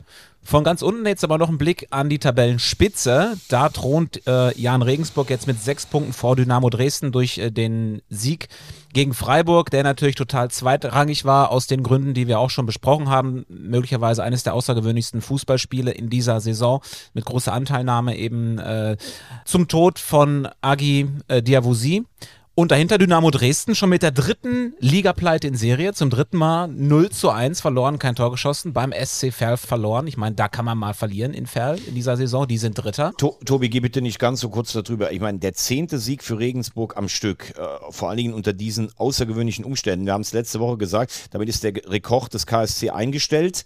Von ganz unten jetzt aber noch ein Blick an die Tabellenspitze. Da thront äh, Jan Regensburg jetzt mit sechs Punkten vor Dynamo Dresden durch äh, den Sieg gegen Freiburg, der natürlich total zweitrangig war, aus den Gründen, die wir auch schon besprochen haben. Möglicherweise eines der außergewöhnlichsten Fußballspiele in dieser Saison mit großer Anteilnahme eben äh, zum Tod von Agi äh, Diawusi. Und dahinter Dynamo Dresden schon mit der dritten Ligapleite in Serie, zum dritten Mal 0 zu 1 verloren, kein Tor geschossen, beim SC Verl verloren. Ich meine, da kann man mal verlieren in Verl in dieser Saison, die sind Dritter. To Tobi, geh bitte nicht ganz so kurz darüber. Ich meine, der zehnte Sieg für Regensburg am Stück, äh, vor allen Dingen unter diesen außergewöhnlichen Umständen. Wir haben es letzte Woche gesagt, damit ist der Rekord des KSC eingestellt.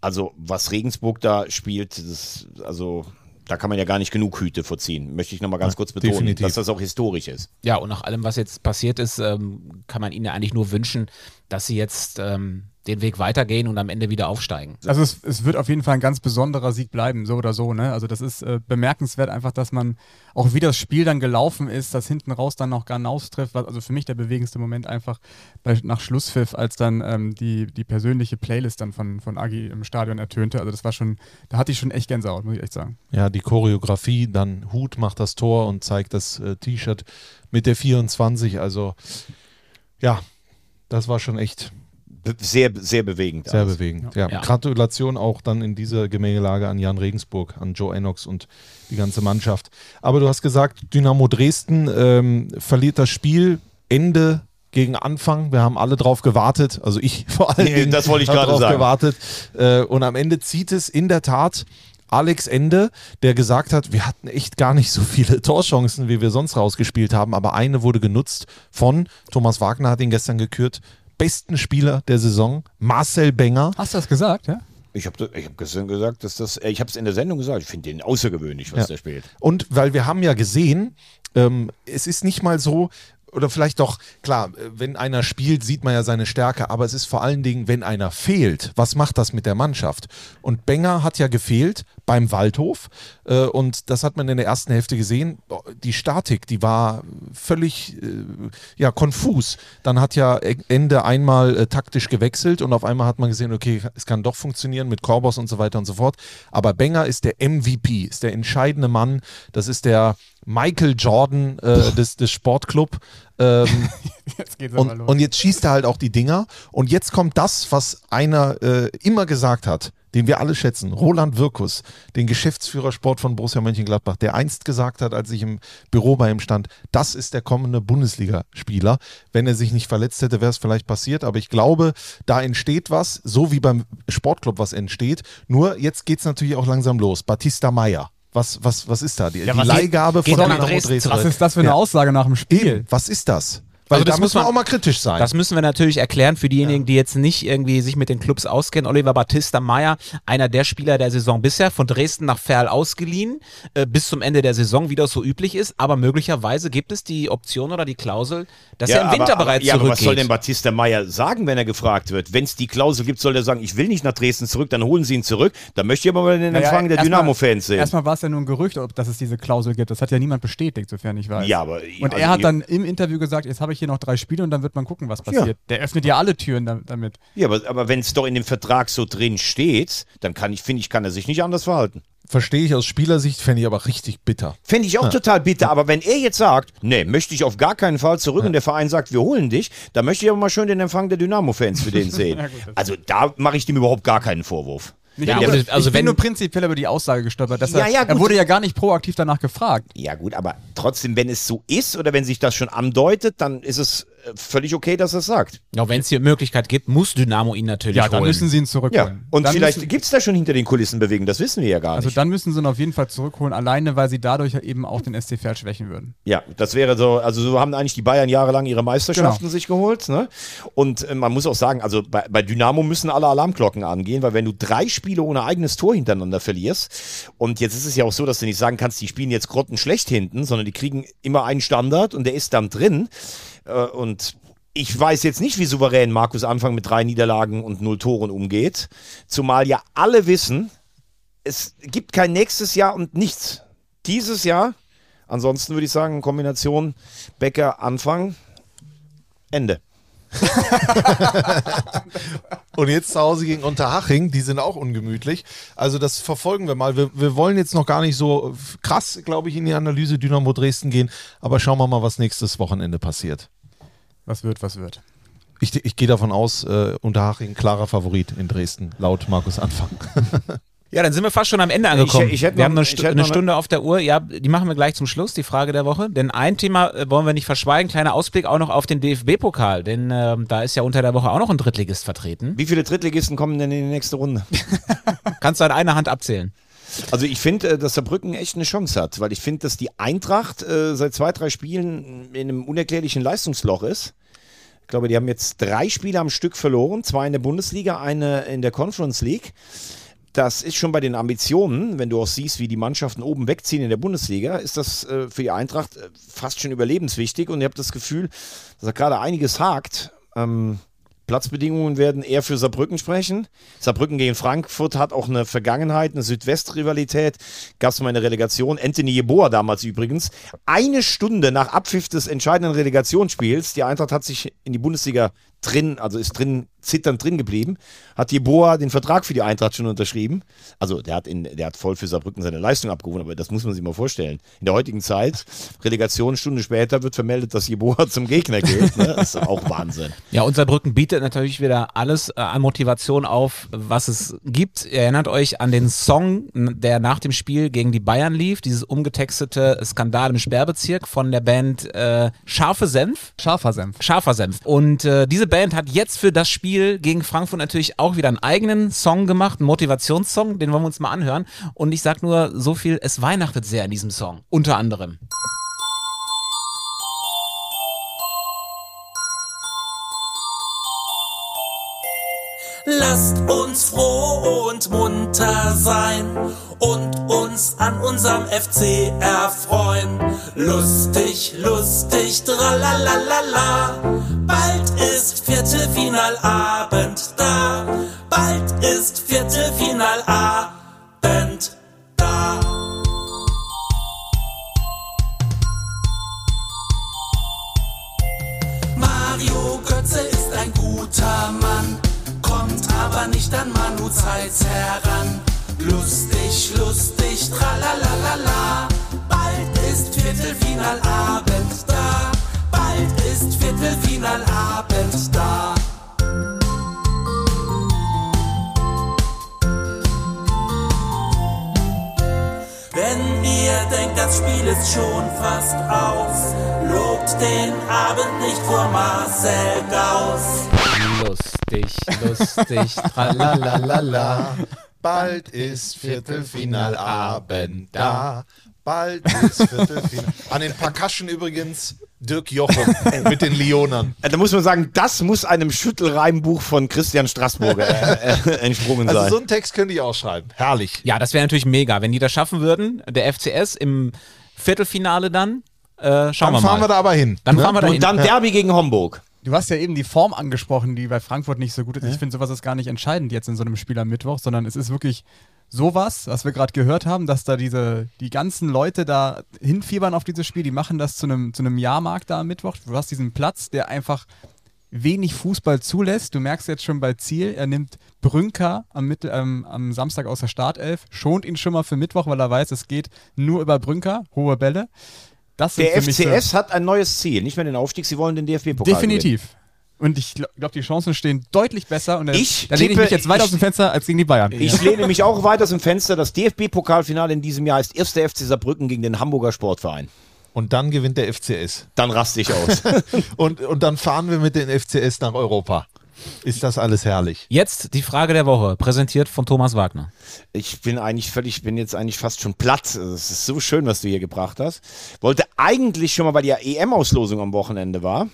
Also, was Regensburg da spielt, das, also da kann man ja gar nicht genug Hüte vorziehen. Möchte ich nochmal ganz ja, kurz betonen, definitiv. dass das auch historisch ist. Ja, und nach allem, was jetzt passiert ist, ähm, kann man ihnen ja eigentlich nur wünschen, dass sie jetzt ähm, den Weg weitergehen und am Ende wieder aufsteigen. Also es, es, wird auf jeden Fall ein ganz besonderer Sieg bleiben, so oder so. Ne? Also das ist äh, bemerkenswert einfach, dass man auch wie das Spiel dann gelaufen ist, dass hinten raus dann noch Garnaus trifft. Also für mich der bewegendste Moment einfach bei, nach Schlusspfiff, als dann ähm, die, die persönliche Playlist dann von, von Agi im Stadion ertönte. Also das war schon, da hatte ich schon echt Gänsehaut, muss ich echt sagen. Ja, die Choreografie, dann Hut macht das Tor und zeigt das äh, T-Shirt mit der 24. Also ja, das war schon echt sehr, sehr bewegend. Sehr alles. bewegend, ja. ja. Gratulation auch dann in dieser Gemengelage an Jan Regensburg, an Joe Enox und die ganze Mannschaft. Aber du hast gesagt, Dynamo Dresden ähm, verliert das Spiel Ende gegen Anfang. Wir haben alle drauf gewartet, also ich vor allem. Nee, das wollte ich gerade sagen. gewartet. Äh, und am Ende zieht es in der Tat Alex Ende, der gesagt hat, wir hatten echt gar nicht so viele Torchancen, wie wir sonst rausgespielt haben, aber eine wurde genutzt von, Thomas Wagner hat ihn gestern gekürt, besten Spieler der Saison, Marcel Benger. Hast du das gesagt, ja? Ich habe ich hab gestern gesagt, dass das, äh, ich habe es in der Sendung gesagt, ich finde den außergewöhnlich, was ja. der spielt. Und weil wir haben ja gesehen, ähm, es ist nicht mal so, oder vielleicht doch, klar, wenn einer spielt, sieht man ja seine Stärke, aber es ist vor allen Dingen, wenn einer fehlt, was macht das mit der Mannschaft? Und Benger hat ja gefehlt beim Waldhof äh, und das hat man in der ersten Hälfte gesehen. Die Statik, die war völlig äh, ja, konfus. Dann hat ja Ende einmal äh, taktisch gewechselt und auf einmal hat man gesehen, okay, es kann doch funktionieren mit Korbos und so weiter und so fort. Aber Benger ist der MVP, ist der entscheidende Mann, das ist der Michael Jordan äh, des, des Sportclub. Ähm, jetzt geht's und, los. und jetzt schießt er halt auch die Dinger. Und jetzt kommt das, was einer äh, immer gesagt hat, den wir alle schätzen, Roland Wirkus, den Geschäftsführer Sport von Borussia Mönchengladbach, der einst gesagt hat, als ich im Büro bei ihm stand, das ist der kommende Bundesligaspieler. Wenn er sich nicht verletzt hätte, wäre es vielleicht passiert. Aber ich glaube, da entsteht was, so wie beim Sportclub was entsteht. Nur jetzt geht es natürlich auch langsam los. Batista Meyer was, was, was ist da? Die, ja, die Leihgabe von Dynamo Dresden. Was ist das für eine ja. Aussage nach dem Spiel? Eben, was ist das? Weil Also da das muss muss man man- auch mal kritisch sein. Das müssen wir natürlich erklären für diejenigen, die jetzt nicht irgendwie sich mit den Clubs auskennen. Oliver Battista Meyer, einer der Spieler der Saison bisher, von Dresden nach Ferl ausgeliehen, äh, bis zum Ende der Saison, wie das so üblich ist. Aber möglicherweise gibt es die Option oder die Klausel, dass er im Winter aber, bereits ja, aber was soll zurückgeht. denn Batista Meyer sagen, wenn er gefragt wird? Wenn es die Klausel gibt, soll er sagen, ich will nicht nach Dresden zurück, dann holen sie ihn zurück. Dann möchte ich aber mal den Empfang der Dynamo-Fans sehen. Erstmal war es ja nur ein Gerücht, ob dass es diese Klausel gibt. Das hat ja niemand bestätigt, sofern ich weiß. Ja, aber- und also er hat dann im Interview gesagt, jetzt habe ich hier noch drei Spiele und dann wird man gucken, was passiert. Der öffnet ja alle Türen da- damit. Ja, aber, aber wenn es doch in dem Vertrag so drin steht, dann kann ich, finde ich, kann er sich nicht anders verhalten. Verstehe ich aus Spielersicht, fände ich aber richtig bitter. Fände ich auch total bitter, aber wenn er jetzt sagt, nee, möchte ich auf gar keinen Fall zurück und der Verein sagt, wir holen dich, dann möchte ich aber mal schön den Empfang der Dynamo-Fans für den sehen. also da mache ich dem überhaupt gar keinen Vorwurf. Ja, aber ich also bin wenn- nur prinzipiell über die Aussage gestolpert. Dass Ja, er, ja, er wurde ja gar nicht proaktiv danach gefragt. Ja gut, aber trotzdem, wenn es so ist oder wenn sich das schon andeutet, dann ist es völlig okay, dass er es sagt. Ja, wenn es die Möglichkeit gibt, muss Dynamo ihn natürlich Ja, dann holen. müssen sie ihn Ja, zurückholen. und dann vielleicht gibt es da schon hinter den Kulissen Bewegen, das wissen wir ja gar Also nicht. dann müssen sie ihn auf jeden Fall zurückholen, alleine weil sie dadurch ja eben auch den SC Verl schwächen würden. Ja, das wäre so, also so haben eigentlich die Bayern jahrelang ihre Meisterschaften Genau. sich geholt. Ne? Und äh, man muss auch sagen, also bei, bei Dynamo müssen alle Alarmglocken angehen, weil wenn du drei Spiele ohne eigenes Tor hintereinander verlierst, und jetzt ist es ja auch so, dass du nicht sagen kannst, die spielen jetzt grottenschlecht hinten, sondern die kriegen immer einen Standard und der ist dann drin. Äh, und ich weiß jetzt nicht, wie souverän Markus Anfang mit drei Niederlagen und null Toren umgeht, zumal ja alle wissen, es gibt kein nächstes Jahr und nichts. Dieses Jahr Ansonsten würde ich sagen, Kombination Becker Anfang, Ende. Und jetzt zu Hause gegen Unterhaching, die sind auch ungemütlich. Also das verfolgen wir mal. Wir, wir wollen jetzt noch gar nicht so krass, glaube ich, in die Analyse Dynamo Dresden gehen, aber schauen wir mal, was nächstes Wochenende passiert. Was wird, was wird. Ich, ich gehe davon aus, äh, Unterhaching klarer Favorit in Dresden, laut Markus Anfang. Ja, dann sind wir fast schon am Ende angekommen. ich hätte wir noch- haben eine, ich hätte eine noch Stunde auf der Uhr. Ja, die machen wir gleich zum Schluss, die Frage der Woche. Denn ein Thema äh, wollen wir nicht verschweigen. Kleiner Ausblick auch noch auf den DFB-Pokal. Denn ähm, da ist ja unter der Woche auch noch ein Drittligist vertreten. Wie viele Drittligisten kommen denn in die nächste Runde? Kannst du an einer Hand abzählen. Also ich finde, äh, dass Saarbrücken echt eine Chance hat, weil ich finde, dass die Eintracht äh, seit zwei, drei Spielen in einem unerklärlichen Leistungsloch ist. Ich glaube, die haben jetzt drei Spiele am Stück verloren, zwei in der Bundesliga, eine in der Conference League. Das ist schon bei den Ambitionen, wenn du auch siehst, wie die Mannschaften oben wegziehen in der Bundesliga, ist das äh, für die Eintracht fast schon überlebenswichtig. Und ihr habt das Gefühl, dass da gerade einiges hakt. Ähm, Platzbedingungen werden eher für Saarbrücken sprechen. Saarbrücken gegen Frankfurt hat auch eine Vergangenheit, eine Südwest-Rivalität. Gab es mal eine Relegation. Anthony Jeboa damals übrigens. Eine Stunde nach Abpfiff des entscheidenden Relegationsspiels. Die Eintracht hat sich in die Bundesliga drin, also ist drin, zitternd drin geblieben. Hat Jeboa den Vertrag für die Eintracht schon unterschrieben. Also der hat, in, der hat voll für Saarbrücken seine Leistung abgerufen, aber das muss man sich mal vorstellen. In der heutigen Zeit, Relegation, Stunde später wird vermeldet, dass Jeboa zum Gegner geht. Ne? Das ist auch Wahnsinn. Ja, unser Brücken bietet natürlich wieder alles äh, an Motivation auf, was es gibt. Ihr erinnert euch an den Song, der nach dem Spiel gegen die Bayern lief, dieses umgetextete Skandal im Sperrbezirk von der Band äh, Scharfe Senf. Scharfer Senf. Scharfer Senf. Und äh, diese Band hat jetzt für das Spiel gegen Frankfurt natürlich auch wieder einen eigenen Song gemacht, einen Motivationssong, den wollen wir uns mal anhören. Und ich sag nur so viel, es weihnachtet sehr in diesem Song. Unter anderem. Lasst uns froh und munter sein und uns an unserem FC erfreuen. Lustig, lustig, tralalala. Bald ist Viertelfinalabend da. Bald ist Viertelfinalabend da. Mario Götze ist ein guter Mann, aber nicht an Manu Zeitz heran. Lustig, lustig, tralalala. Bald ist Viertelfinalabend da. Bald ist Viertelfinalabend da. Das Spiel ist schon fast aus, lobt den Abend nicht vor Marcel Gauss. Lustig, lustig, tralalala. Bald ist Viertelfinalabend da. Bald ist Viertelfinal. An den Percussion übrigens Dirk Jochum mit den Lionern. Äh, Da muss man sagen, das muss einem Schüttelreimbuch von Christian Straßburger äh, äh, entsprungen Also sein. so einen Text könnte ich auch schreiben. Herrlich. Ja, das wäre natürlich mega, wenn die das schaffen würden. Der FCS im Viertelfinale dann. Äh, schauen Dann wir fahren mal. wir da aber hin. Dann fahren wir da hin. Und dann Derby gegen Homburg. Du hast ja eben die Form angesprochen, die bei Frankfurt nicht so gut ist. Ich finde, sowas ist gar nicht entscheidend jetzt in so einem Spiel am Mittwoch, sondern es ist wirklich sowas, was wir gerade gehört haben, dass da diese, die ganzen Leute da hinfiebern auf dieses Spiel, die machen das zu einem, zu einem Jahrmarkt da am Mittwoch. Du hast diesen Platz, der einfach wenig Fußball zulässt. Du merkst jetzt schon bei Ziel, er nimmt Brünker am, Mittel, ähm, am Samstag aus der Startelf, schont ihn schon mal für Mittwoch, weil er weiß, es geht nur über Brünker, hohe Bälle. Der mich so- FCS hat ein neues Ziel, nicht mehr den Aufstieg, sie wollen den DFB-Pokal. Definitiv. Und ich glaube, glaub, die Chancen stehen deutlich besser. Und da, Ich da lehne ich mich jetzt weiter ich- aus dem Fenster als gegen die Bayern. Ich lehne mich auch weit aus dem Fenster. Das DFB-Pokalfinale in diesem Jahr ist 1. FC Saarbrücken gegen den Hamburger Sportverein. Und dann gewinnt der FCS. Dann raste ich aus. Und, und dann fahren wir mit den FCS nach Europa. Ist das alles herrlich? Jetzt die Frage der Woche, präsentiert von Thomas Wagner. Ich bin eigentlich völlig, ich bin jetzt eigentlich fast schon platt. Es ist so schön, was du hier gebracht hast. Wollte eigentlich schon mal, weil die EM-Auslosung am Wochenende war,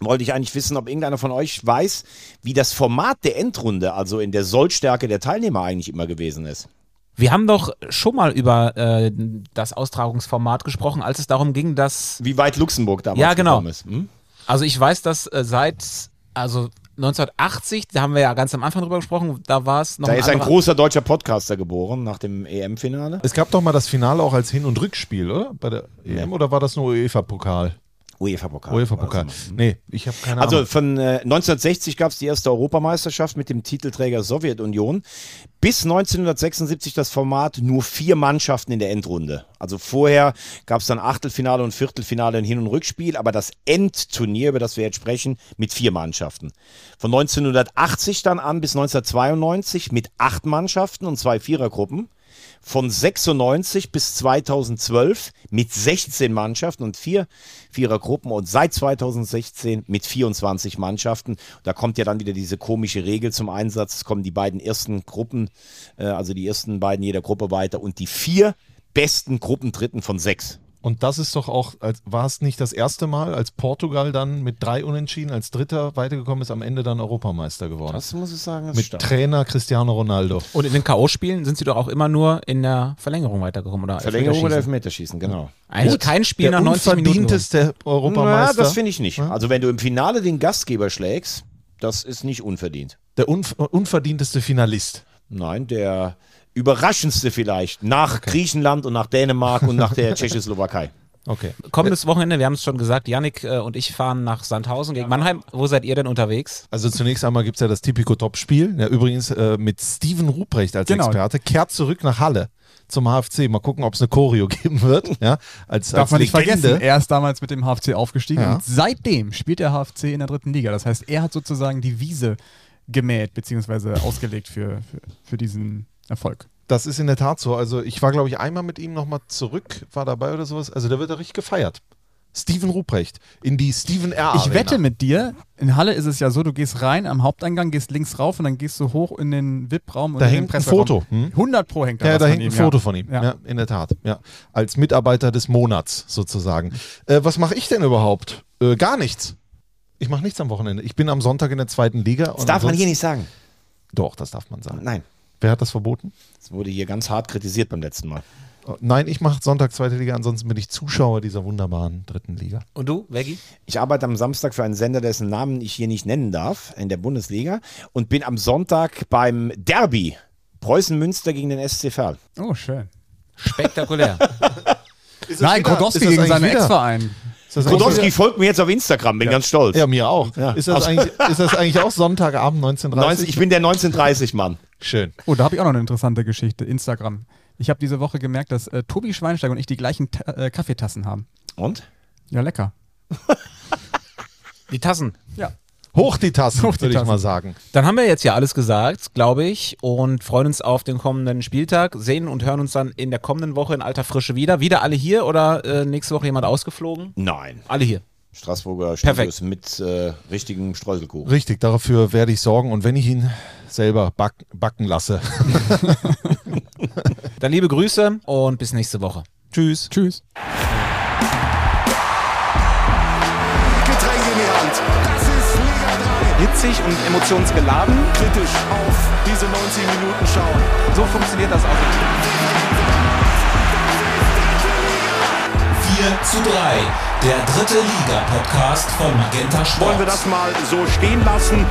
wollte ich eigentlich wissen, ob irgendeiner von euch weiß, wie das Format der Endrunde, also in der Sollstärke der Teilnehmer eigentlich immer gewesen ist. Wir haben doch schon mal über äh, das Austragungsformat gesprochen, als es darum ging, dass. Wie weit Luxemburg damals Ja, genau. gekommen ist. Hm? Also ich weiß, dass äh, seit also 1980, da haben wir ja ganz am Anfang drüber gesprochen, da war es noch Da ist ein großer deutscher Podcaster geboren nach dem EM-Finale. Es gab doch mal das Finale auch als Hin- und Rückspiel, oder? Bei der EM oder war das nur UEFA-Pokal? UEFA-Pokal. UEFA-Pokal. Nee, ich habe keine Also Ahnung. von äh, 1960 gab es die erste Europameisterschaft mit dem Titelträger Sowjetunion. Bis 1976 das Format nur vier Mannschaften in der Endrunde. Also vorher gab es dann Achtelfinale und Viertelfinale in Hin- und Rückspiel, aber das Endturnier, über das wir jetzt sprechen, mit vier Mannschaften. Von 1980 dann an bis 1992 mit acht Mannschaften und zwei Vierergruppen von 96 bis 2012 mit 16 Mannschaften und vier Vierergruppen und seit 2016 mit 24 Mannschaften. Da kommt ja dann wieder diese komische Regel zum Einsatz. Es kommen die beiden ersten Gruppen, äh, also die ersten beiden jeder Gruppe weiter und die vier besten Gruppendritten von sechs. Und das ist doch auch, als, war es nicht das erste Mal, als Portugal dann mit drei Unentschieden als Dritter weitergekommen ist, am Ende dann Europameister geworden. Das muss ich sagen, ist mit stark. Trainer Cristiano Ronaldo. Und in den K.O.-Spielen sind sie doch auch immer nur in der Verlängerung weitergekommen, oder? Verlängerung oder Elfmeterschießen? Genau. Eigentlich kein Spiel der nach 90 Minuten. unverdienteste Europameister. Na, das finde ich nicht. Also wenn du im Finale den Gastgeber schlägst, das ist nicht unverdient. der unv unverdienteste Finalist. Nein, der überraschendste vielleicht. Nach Griechenland und nach Dänemark und nach der Tschechoslowakei. Okay. Kommendes Wochenende, wir haben es schon gesagt, Yannick äh, und ich fahren nach Sandhausen gegen Mannheim. Wo seid ihr denn unterwegs? Also zunächst einmal gibt es ja das Tipico-Top-Spiel. Ja, übrigens äh, mit Steven Ruprecht als Genau. Experte. Kehrt zurück nach Halle zum HFC. Mal gucken, ob es eine Choreo geben wird. Ja, als, Darf als man nicht Legende. vergessen, er ist damals mit dem HFC aufgestiegen Ja. und seitdem spielt der HFC in der dritten Liga. Das heißt, er hat sozusagen die Wiese gemäht bzw. ausgelegt für, für, für diesen Erfolg. Das ist in der Tat so. Also ich war, glaube ich, einmal mit ihm nochmal zurück, war dabei oder sowas. Also da wird er richtig gefeiert. Steven Ruprecht in die Steven R. Ich Arena. wette mit dir, in Halle ist es ja so, du gehst rein am Haupteingang, gehst links rauf und dann gehst du hoch in den VIP-Raum und Da in hängt den ein. Foto, hm? 100 pro hängt da Ja, was da von hängt ein ihm, Foto ja. von ihm. Ja. Ja. in der Tat. Ja. Als Mitarbeiter des Monats sozusagen. Äh, was mache ich denn überhaupt? Äh, gar nichts. Ich mache nichts am Wochenende. Ich bin am Sonntag in der zweiten Liga. Das darf man hier nicht sagen. Doch, das darf man sagen. Nein. Wer hat das verboten? Das wurde hier ganz hart kritisiert beim letzten Mal. Oh, Nein, ich mache Sonntag zweite Liga, ansonsten bin ich Zuschauer dieser wunderbaren dritten Liga. Und du, Veggie? Ich arbeite am Samstag für einen Sender, dessen Namen ich hier nicht nennen darf, in der Bundesliga und bin am Sonntag beim Derby Preußen-Münster gegen den SC Verl. Oh, schön. Spektakulär. Nein, Krodowski gegen seinen Ex-Verein. Kodowski folgt mir jetzt auf Instagram, bin ganz stolz. Ja, mir auch. Ja. Ist, das eigentlich, ist das eigentlich auch Sonntagabend 19.30 19, ich bin der 1930-Mann. Schön. Oh, da habe ich auch noch eine interessante Geschichte. Instagram. Ich habe diese Woche gemerkt, dass äh, Tobi Schweinsteiger und ich die gleichen Ta äh, Kaffeetassen haben. Und? Ja, lecker. Die Tassen. Ja. Hoch die Tassen, Hoch die würde ich Tassen. mal sagen. Dann haben wir jetzt ja alles gesagt, glaube ich, und freuen uns auf den kommenden Spieltag, sehen und hören uns dann in der kommenden Woche in alter Frische wieder. Wieder alle hier oder äh, nächste Woche jemand ausgeflogen? Nein. Alle hier. Straßburger Perfekt. Studios mit äh, richtigem Streuselkuchen. Richtig, dafür werde ich sorgen. Und wenn ich ihn selber back, backen lasse. Dann liebe Grüße und bis nächste Woche. Tschüss. Tschüss. Getränke in die Hand. Das ist Liga 3. Hitzig und emotionsgeladen. Kritisch auf diese 90 Minuten schauen. So funktioniert das auch 4 zu 3. Der dritte Liga-Podcast von Magenta Sport. Wollen wir das mal so stehen lassen?